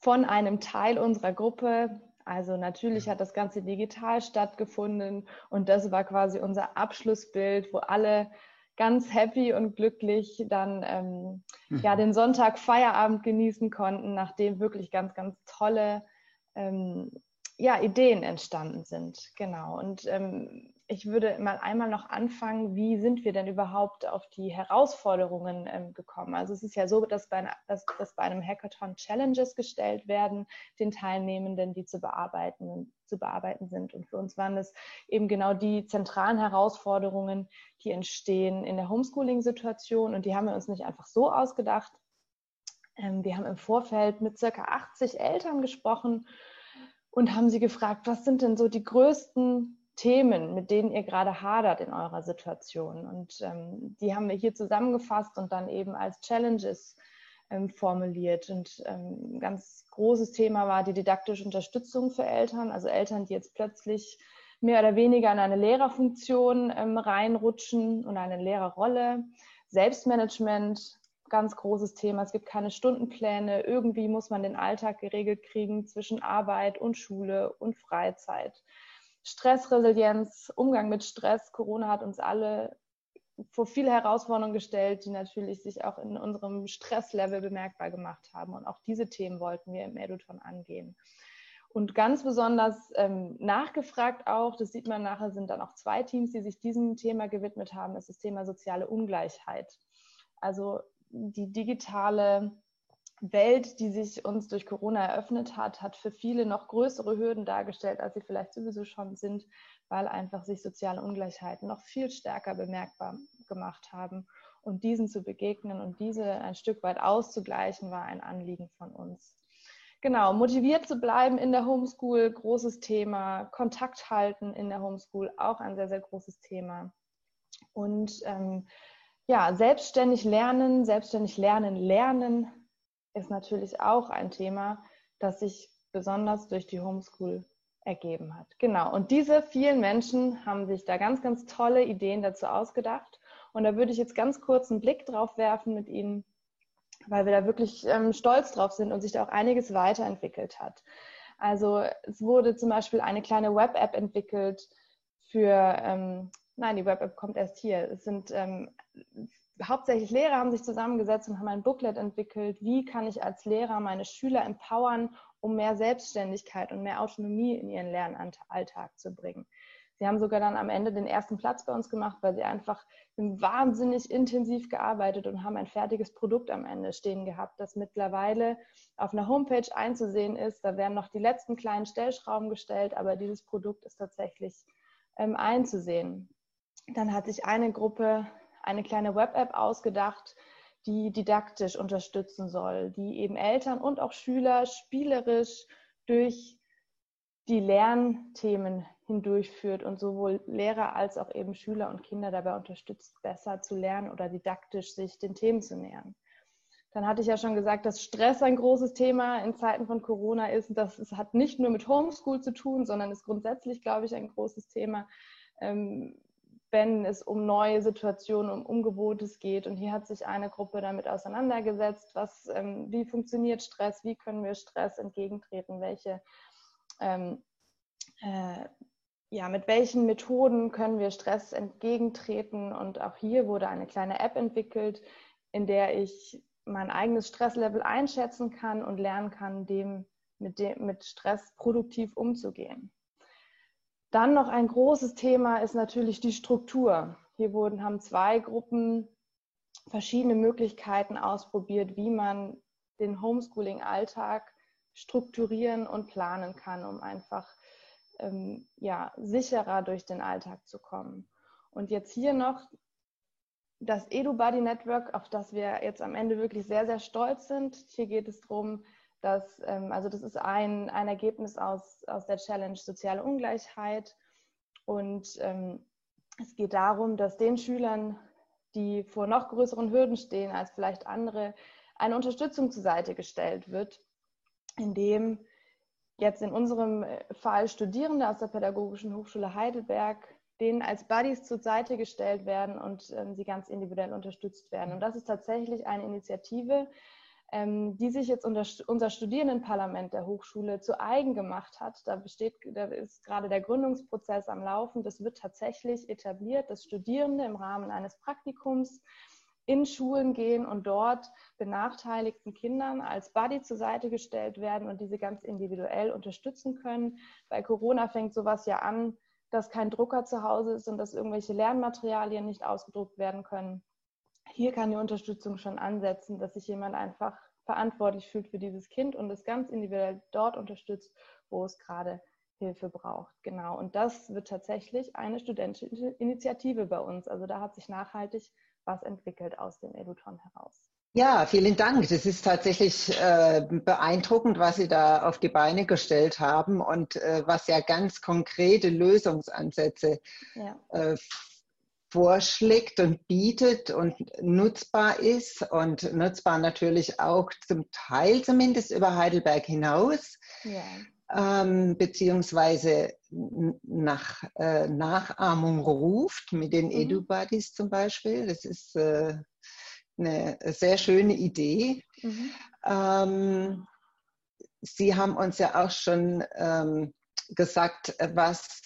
von einem Teil unserer Gruppe. Also natürlich hat das Ganze digital stattgefunden und das war quasi unser Abschlussbild, wo alle ganz happy und glücklich dann ähm, mhm. ja den Sonntag Feierabend genießen konnten, nachdem wirklich ganz, ganz tolle ähm, ja, Ideen entstanden sind. Genau. Und ähm, ich würde mal einmal noch anfangen, wie sind wir denn überhaupt auf die Herausforderungen ähm, gekommen? Also es ist ja so, dass bei, dass, dass bei, einem Hackathon Challenges gestellt werden, den Teilnehmenden, die zu bearbeiten, zu bearbeiten sind. Und für uns waren es eben genau die zentralen Herausforderungen, die entstehen in der Homeschooling-Situation. Und die haben wir uns nicht einfach so ausgedacht. Ähm, wir haben im Vorfeld mit circa 80 Eltern gesprochen und haben sie gefragt, was sind denn so die größten Themen, mit denen ihr gerade hadert in eurer Situation. Und ähm, die haben wir hier zusammengefasst und dann eben als Challenges ähm, formuliert. Und ähm, ein ganz großes Thema war die didaktische Unterstützung für Eltern, also Eltern, die jetzt plötzlich mehr oder weniger in eine Lehrerfunktion ähm, reinrutschen und eine Lehrerrolle. Selbstmanagement, ganz großes Thema. Es gibt keine Stundenpläne. Irgendwie muss man den Alltag geregelt kriegen zwischen Arbeit und Schule und Freizeit. Stressresilienz, Umgang mit Stress. Corona hat uns alle vor viele Herausforderungen gestellt, die natürlich sich auch in unserem Stresslevel bemerkbar gemacht haben. Und auch diese Themen wollten wir im Eduton angehen. Und ganz besonders ähm, nachgefragt auch, das sieht man nachher, sind dann auch zwei Teams, die sich diesem Thema gewidmet haben, ist das Thema soziale Ungleichheit. Also die digitale Welt, die sich uns durch Corona eröffnet hat, hat für viele noch größere Hürden dargestellt, als sie vielleicht sowieso schon sind, weil einfach sich soziale Ungleichheiten noch viel stärker bemerkbar gemacht haben. Und diesen zu begegnen und diese ein Stück weit auszugleichen, war ein Anliegen von uns. Genau, motiviert zu bleiben in der Homeschool, großes Thema. Kontakt halten in der Homeschool, auch ein sehr, sehr großes Thema. Und ähm, ja, selbstständig lernen, selbstständig lernen, lernen ist natürlich auch ein Thema, das sich besonders durch die Homeschool ergeben hat. Genau. Und diese vielen Menschen haben sich da ganz, ganz tolle Ideen dazu ausgedacht. Und da würde ich jetzt ganz kurz einen Blick drauf werfen mit Ihnen, weil wir da wirklich ähm, stolz drauf sind und sich da auch einiges weiterentwickelt hat. Also es wurde zum Beispiel eine kleine Web-App entwickelt für, ähm, nein, die Web-App kommt erst hier. Es sind ähm, hauptsächlich Lehrer haben sich zusammengesetzt und haben ein Booklet entwickelt, wie kann ich als Lehrer meine Schüler empowern, um mehr Selbstständigkeit und mehr Autonomie in ihren Lernalltag zu bringen. Sie haben sogar dann am Ende den ersten Platz bei uns gemacht, weil sie einfach wahnsinnig intensiv gearbeitet und haben ein fertiges Produkt am Ende stehen gehabt, das mittlerweile auf einer Homepage einzusehen ist. Da werden noch die letzten kleinen Stellschrauben gestellt, aber dieses Produkt ist tatsächlich ähm, einzusehen. Dann hat sich eine Gruppe eine kleine Web-App ausgedacht, die didaktisch unterstützen soll, die eben Eltern und auch Schüler spielerisch durch die Lernthemen hindurchführt und sowohl Lehrer als auch eben Schüler und Kinder dabei unterstützt, besser zu lernen oder didaktisch sich den Themen zu nähern. Dann hatte ich ja schon gesagt, dass Stress ein großes Thema in Zeiten von Corona ist. Das es hat nicht nur mit Homeschool zu tun, sondern ist grundsätzlich, glaube ich, ein großes Thema. Ähm, wenn es um neue Situationen, um Ungewohntes geht. Und hier hat sich eine Gruppe damit auseinandergesetzt, was, ähm, wie funktioniert Stress, wie können wir Stress entgegentreten, welche, ähm, äh, ja, mit welchen Methoden können wir Stress entgegentreten. Und auch hier wurde eine kleine App entwickelt, in der ich mein eigenes Stresslevel einschätzen kann und lernen kann, dem mit, dem, mit Stress produktiv umzugehen. Dann noch ein großes Thema ist natürlich die Struktur. Hier wurden, haben zwei Gruppen verschiedene Möglichkeiten ausprobiert, wie man den Homeschooling-Alltag strukturieren und planen kann, um einfach ähm, ja, sicherer durch den Alltag zu kommen. Und jetzt hier noch das EduBuddy Network, auf das wir jetzt am Ende wirklich sehr, sehr stolz sind. Hier geht es darum, dass, ähm, also das ist ein, ein Ergebnis aus, aus der Challenge Soziale Ungleichheit. Und ähm, es geht darum, dass den Schülern, die vor noch größeren Hürden stehen als vielleicht andere, eine Unterstützung zur Seite gestellt wird, indem jetzt in unserem Fall Studierende aus der Pädagogischen Hochschule Heidelberg denen als Buddies zur Seite gestellt werden und ähm, sie ganz individuell unterstützt werden. Und das ist tatsächlich eine Initiative, die sich jetzt unser Studierendenparlament der Hochschule zu eigen gemacht hat. Da besteht, da ist gerade der Gründungsprozess am Laufen. Das wird tatsächlich etabliert, dass Studierende im Rahmen eines Praktikums in Schulen gehen und dort benachteiligten Kindern als Buddy zur Seite gestellt werden und diese ganz individuell unterstützen können. Bei Corona fängt sowas ja an, dass kein Drucker zu Hause ist und dass irgendwelche Lernmaterialien nicht ausgedruckt werden können hier kann die Unterstützung schon ansetzen, dass sich jemand einfach verantwortlich fühlt für dieses Kind und es ganz individuell dort unterstützt, wo es gerade Hilfe braucht. Genau. Und das wird tatsächlich eine studentische Initiative bei uns. Also da hat sich nachhaltig was entwickelt aus dem Eduton heraus. Ja, vielen Dank. Das ist tatsächlich äh, beeindruckend, was Sie da auf die Beine gestellt haben und äh, was ja ganz konkrete Lösungsansätze ja. äh, vorschlägt und bietet und nutzbar ist und nutzbar natürlich auch zum Teil zumindest über Heidelberg hinaus, ja. ähm, beziehungsweise nach äh, Nachahmung ruft mit den mhm. Edu-Buddies zum Beispiel. Das ist äh, eine sehr schöne Idee. Mhm. Ähm, Sie haben uns ja auch schon ähm, gesagt, was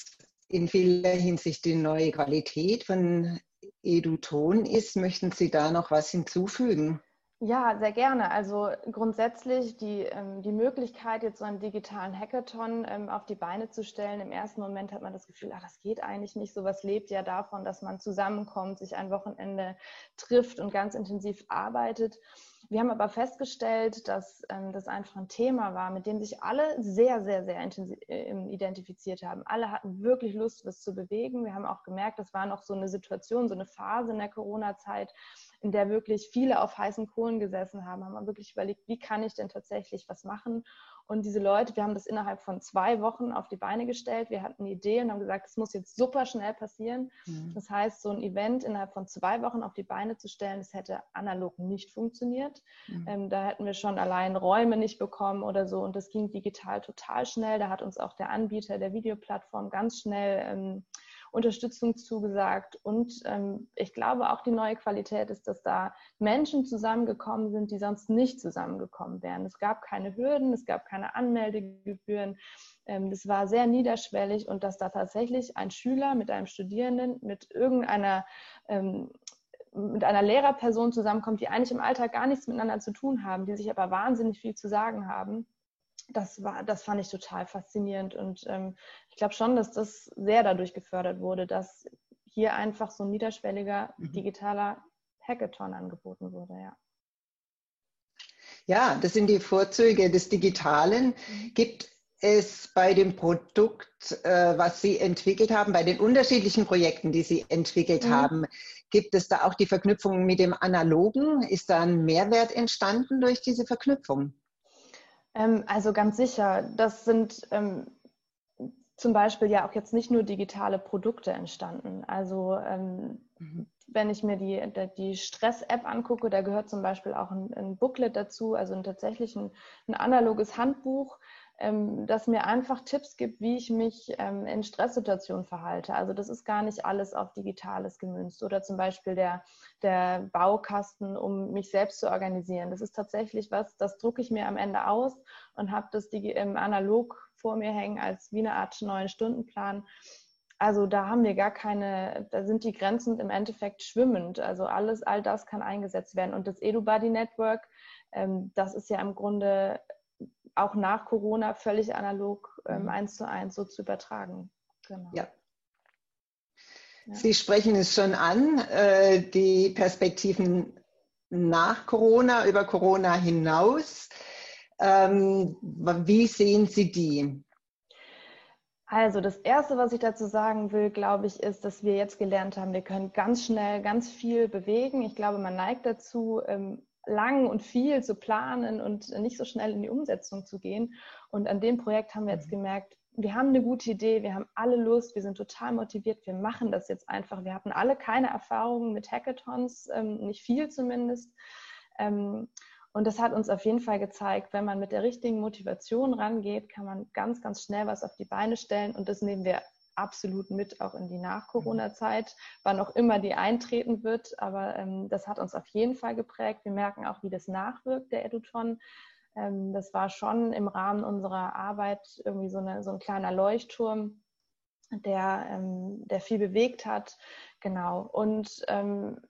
in vieler Hinsicht die neue Qualität von EduTon ist. Möchten Sie da noch was hinzufügen? Ja, sehr gerne. Also grundsätzlich die, ähm, die Möglichkeit, jetzt so einen digitalen Hackathon ähm, auf die Beine zu stellen. Im ersten Moment hat man das Gefühl, ach, das geht eigentlich nicht. Sowas lebt ja davon, dass man zusammenkommt, sich ein Wochenende trifft und ganz intensiv arbeitet. Wir haben aber festgestellt, dass ähm, das einfach ein Thema war, mit dem sich alle sehr, sehr, sehr äh, identifiziert haben. Alle hatten wirklich Lust, was zu bewegen. Wir haben auch gemerkt, das war noch so eine Situation, so eine Phase in der Corona-Zeit, in der wirklich viele auf heißen Kohlen gesessen haben, haben wir wirklich überlegt, wie kann ich denn tatsächlich was machen? Und diese Leute, wir haben das innerhalb von zwei Wochen auf die Beine gestellt. Wir hatten eine Idee und haben gesagt, es muss jetzt super schnell passieren. Mhm. Das heißt, so ein Event innerhalb von zwei Wochen auf die Beine zu stellen, das hätte analog nicht funktioniert. Mhm. Ähm, da hätten wir schon allein Räume nicht bekommen oder so. Und das ging digital total schnell. Da hat uns auch der Anbieter der Videoplattform ganz schnell ähm, Unterstützung zugesagt. Und ähm, ich glaube auch die neue Qualität ist, dass da Menschen zusammengekommen sind, die sonst nicht zusammengekommen wären. Es gab keine Hürden, es gab keine Anmeldegebühren. Ähm, das war sehr niederschwellig und dass da tatsächlich ein Schüler mit einem Studierenden, mit irgendeiner ähm, mit einer Lehrerperson zusammenkommt, die eigentlich im Alltag gar nichts miteinander zu tun haben, die sich aber wahnsinnig viel zu sagen haben das war, das fand ich total faszinierend und ähm, ich glaube schon, dass das sehr dadurch gefördert wurde, dass hier einfach so ein niederschwelliger mhm. digitaler Hackathon angeboten wurde, ja. Ja, das sind die Vorzüge des Digitalen. Mhm. Gibt es bei dem Produkt, äh, was Sie entwickelt haben, bei den unterschiedlichen Projekten, die Sie entwickelt mhm. haben, gibt es da auch die Verknüpfung mit dem Analogen? Ist da ein Mehrwert entstanden durch diese Verknüpfung? Ähm, also ganz sicher. Das sind ähm, zum Beispiel ja auch jetzt nicht nur digitale Produkte entstanden. Also ähm, mhm. wenn ich mir die, die Stress-App angucke, da gehört zum Beispiel auch ein, ein Booklet dazu, also ein tatsächlich ein, ein analoges Handbuch, ähm, das mir einfach Tipps gibt, wie ich mich ähm, in Stresssituationen verhalte. Also das ist gar nicht alles auf Digitales gemünzt oder zum Beispiel der, der Baukasten, um mich selbst zu organisieren. Das ist tatsächlich was, das drucke ich mir am Ende aus und habe das ähm, analog vor mir hängen als wie eine Art neuen Stundenplan. Also da haben wir gar keine, da sind die Grenzen im Endeffekt schwimmend. Also alles, all das kann eingesetzt werden. Und das EduBuddy Network, ähm, das ist ja im Grunde auch nach Corona völlig analog ähm, mhm. eins zu eins so zu übertragen. Genau. Ja. ja. Sie sprechen es schon an, äh, die Perspektiven nach Corona, über Corona hinaus. Ähm, wie sehen Sie die? Also das Erste, was ich dazu sagen will, glaube ich, ist, dass wir jetzt gelernt haben, wir können ganz schnell ganz viel bewegen. Ich glaube, man neigt dazu, ähm, lang und viel zu planen und nicht so schnell in die Umsetzung zu gehen. Und an dem Projekt haben wir jetzt mhm. gemerkt, wir haben eine gute Idee, wir haben alle Lust, wir sind total motiviert, wir machen das jetzt einfach. Wir hatten alle keine Erfahrungen mit Hackathons, ähm, nicht viel zumindest. Ähm, und das hat uns auf jeden Fall gezeigt, wenn man mit der richtigen Motivation rangeht, kann man ganz, ganz schnell was auf die Beine stellen. Und das nehmen wir absolut mit, auch in die Nach-Corona-Zeit, wann auch immer die eintreten wird. Aber ähm, das hat uns auf jeden Fall geprägt. Wir merken auch, wie das nachwirkt, der Eduton. Ähm, das war schon im Rahmen unserer Arbeit irgendwie so, eine, so ein kleiner Leuchtturm, der, ähm, der viel bewegt hat. Genau. Und ähm,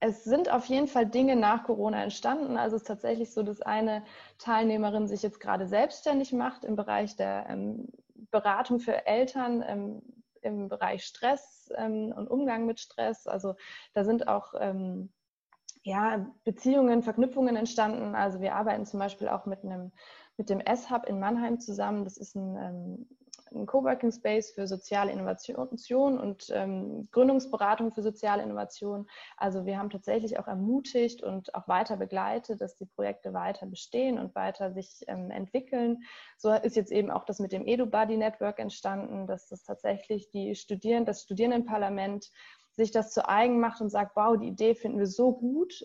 es sind auf jeden Fall Dinge nach Corona entstanden. Also es ist tatsächlich so, dass eine Teilnehmerin sich jetzt gerade selbstständig macht im Bereich der ähm, Beratung für Eltern ähm, im Bereich Stress ähm, und Umgang mit Stress. Also da sind auch ähm, ja, Beziehungen, Verknüpfungen entstanden. Also wir arbeiten zum Beispiel auch mit einem mit dem S-Hub in Mannheim zusammen. Das ist ein ein Coworking Space für soziale Innovation und ähm, Gründungsberatung für soziale Innovation. Also wir haben tatsächlich auch ermutigt und auch weiter begleitet, dass die Projekte weiter bestehen und weiter sich ähm, entwickeln. So ist jetzt eben auch das mit dem EduBuddy Network entstanden, dass das tatsächlich die Studierenden, das Studierendenparlament sich das zu eigen macht und sagt, wow, die Idee finden wir so gut,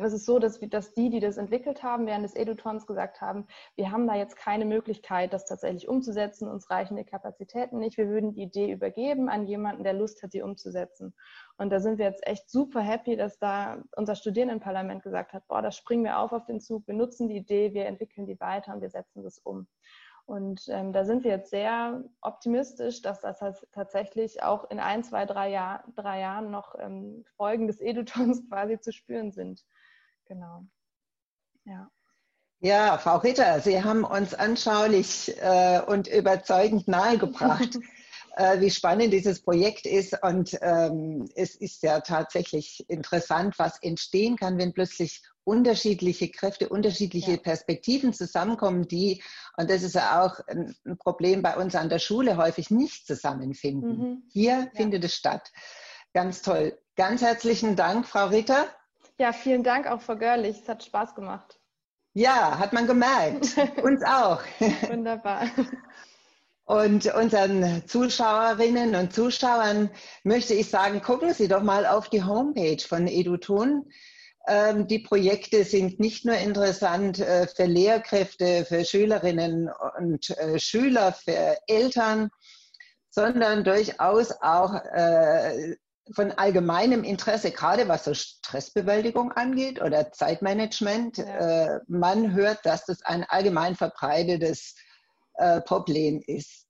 es ist so, dass, dass die, die das entwickelt haben, während des Edutons gesagt haben, wir haben da jetzt keine Möglichkeit, das tatsächlich umzusetzen, uns reichen die Kapazitäten nicht, wir würden die Idee übergeben an jemanden, der Lust hat, die umzusetzen. Und da sind wir jetzt echt super happy, dass da unser Studierendenparlament gesagt hat, boah, da springen wir auf auf den Zug, wir nutzen die Idee, wir entwickeln die weiter und wir setzen das um. Und ähm, da sind wir jetzt sehr optimistisch, dass das tatsächlich auch in ein, zwei, drei, Jahr, drei Jahren noch ähm, Folgen des Edutons [LAUGHS] quasi zu spüren sind. Genau. Ja. Ja, Frau Ritter, Sie haben uns anschaulich äh, und überzeugend nahegebracht, [LAUGHS] äh, wie spannend dieses Projekt ist. Und ähm, es ist ja tatsächlich interessant, was entstehen kann, wenn plötzlich unterschiedliche Kräfte, unterschiedliche ja. Perspektiven zusammenkommen, die, und das ist ja auch ein Problem bei uns an der Schule, häufig nicht zusammenfinden. Mhm. Hier ja. findet es statt. Ganz toll. Ganz herzlichen Dank, Frau Ritter. Ja, vielen Dank auch, Frau Görlich. Es hat Spaß gemacht. Ja, hat man gemerkt. [LAUGHS] Uns auch. Wunderbar. Und unseren Zuschauerinnen und Zuschauern möchte ich sagen, gucken Sie doch mal auf die Homepage von EduTon. Ähm, die Projekte sind nicht nur interessant äh, für Lehrkräfte, für Schülerinnen und äh, Schüler, für Eltern, sondern durchaus auch äh, von allgemeinem Interesse, gerade was so Stressbewältigung angeht oder Zeitmanagement. Ja. Man hört, dass das ein allgemein verbreitetes Problem ist.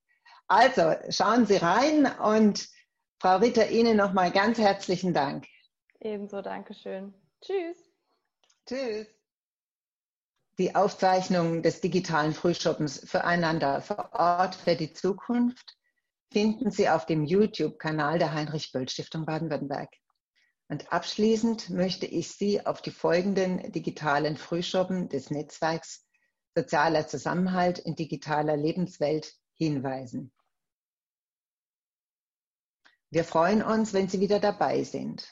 Also schauen Sie rein und Frau Ritter, Ihnen nochmal ganz herzlichen Dank. Ebenso, Dankeschön. Tschüss. Tschüss. Die Aufzeichnung des digitalen Frühschoppens füreinander vor Ort für die Zukunft finden Sie auf dem YouTube-Kanal der Heinrich-Böll-Stiftung Baden-Württemberg. Und abschließend möchte ich Sie auf die folgenden digitalen Frühschoppen des Netzwerks Sozialer Zusammenhalt in digitaler Lebenswelt hinweisen. Wir freuen uns, wenn Sie wieder dabei sind.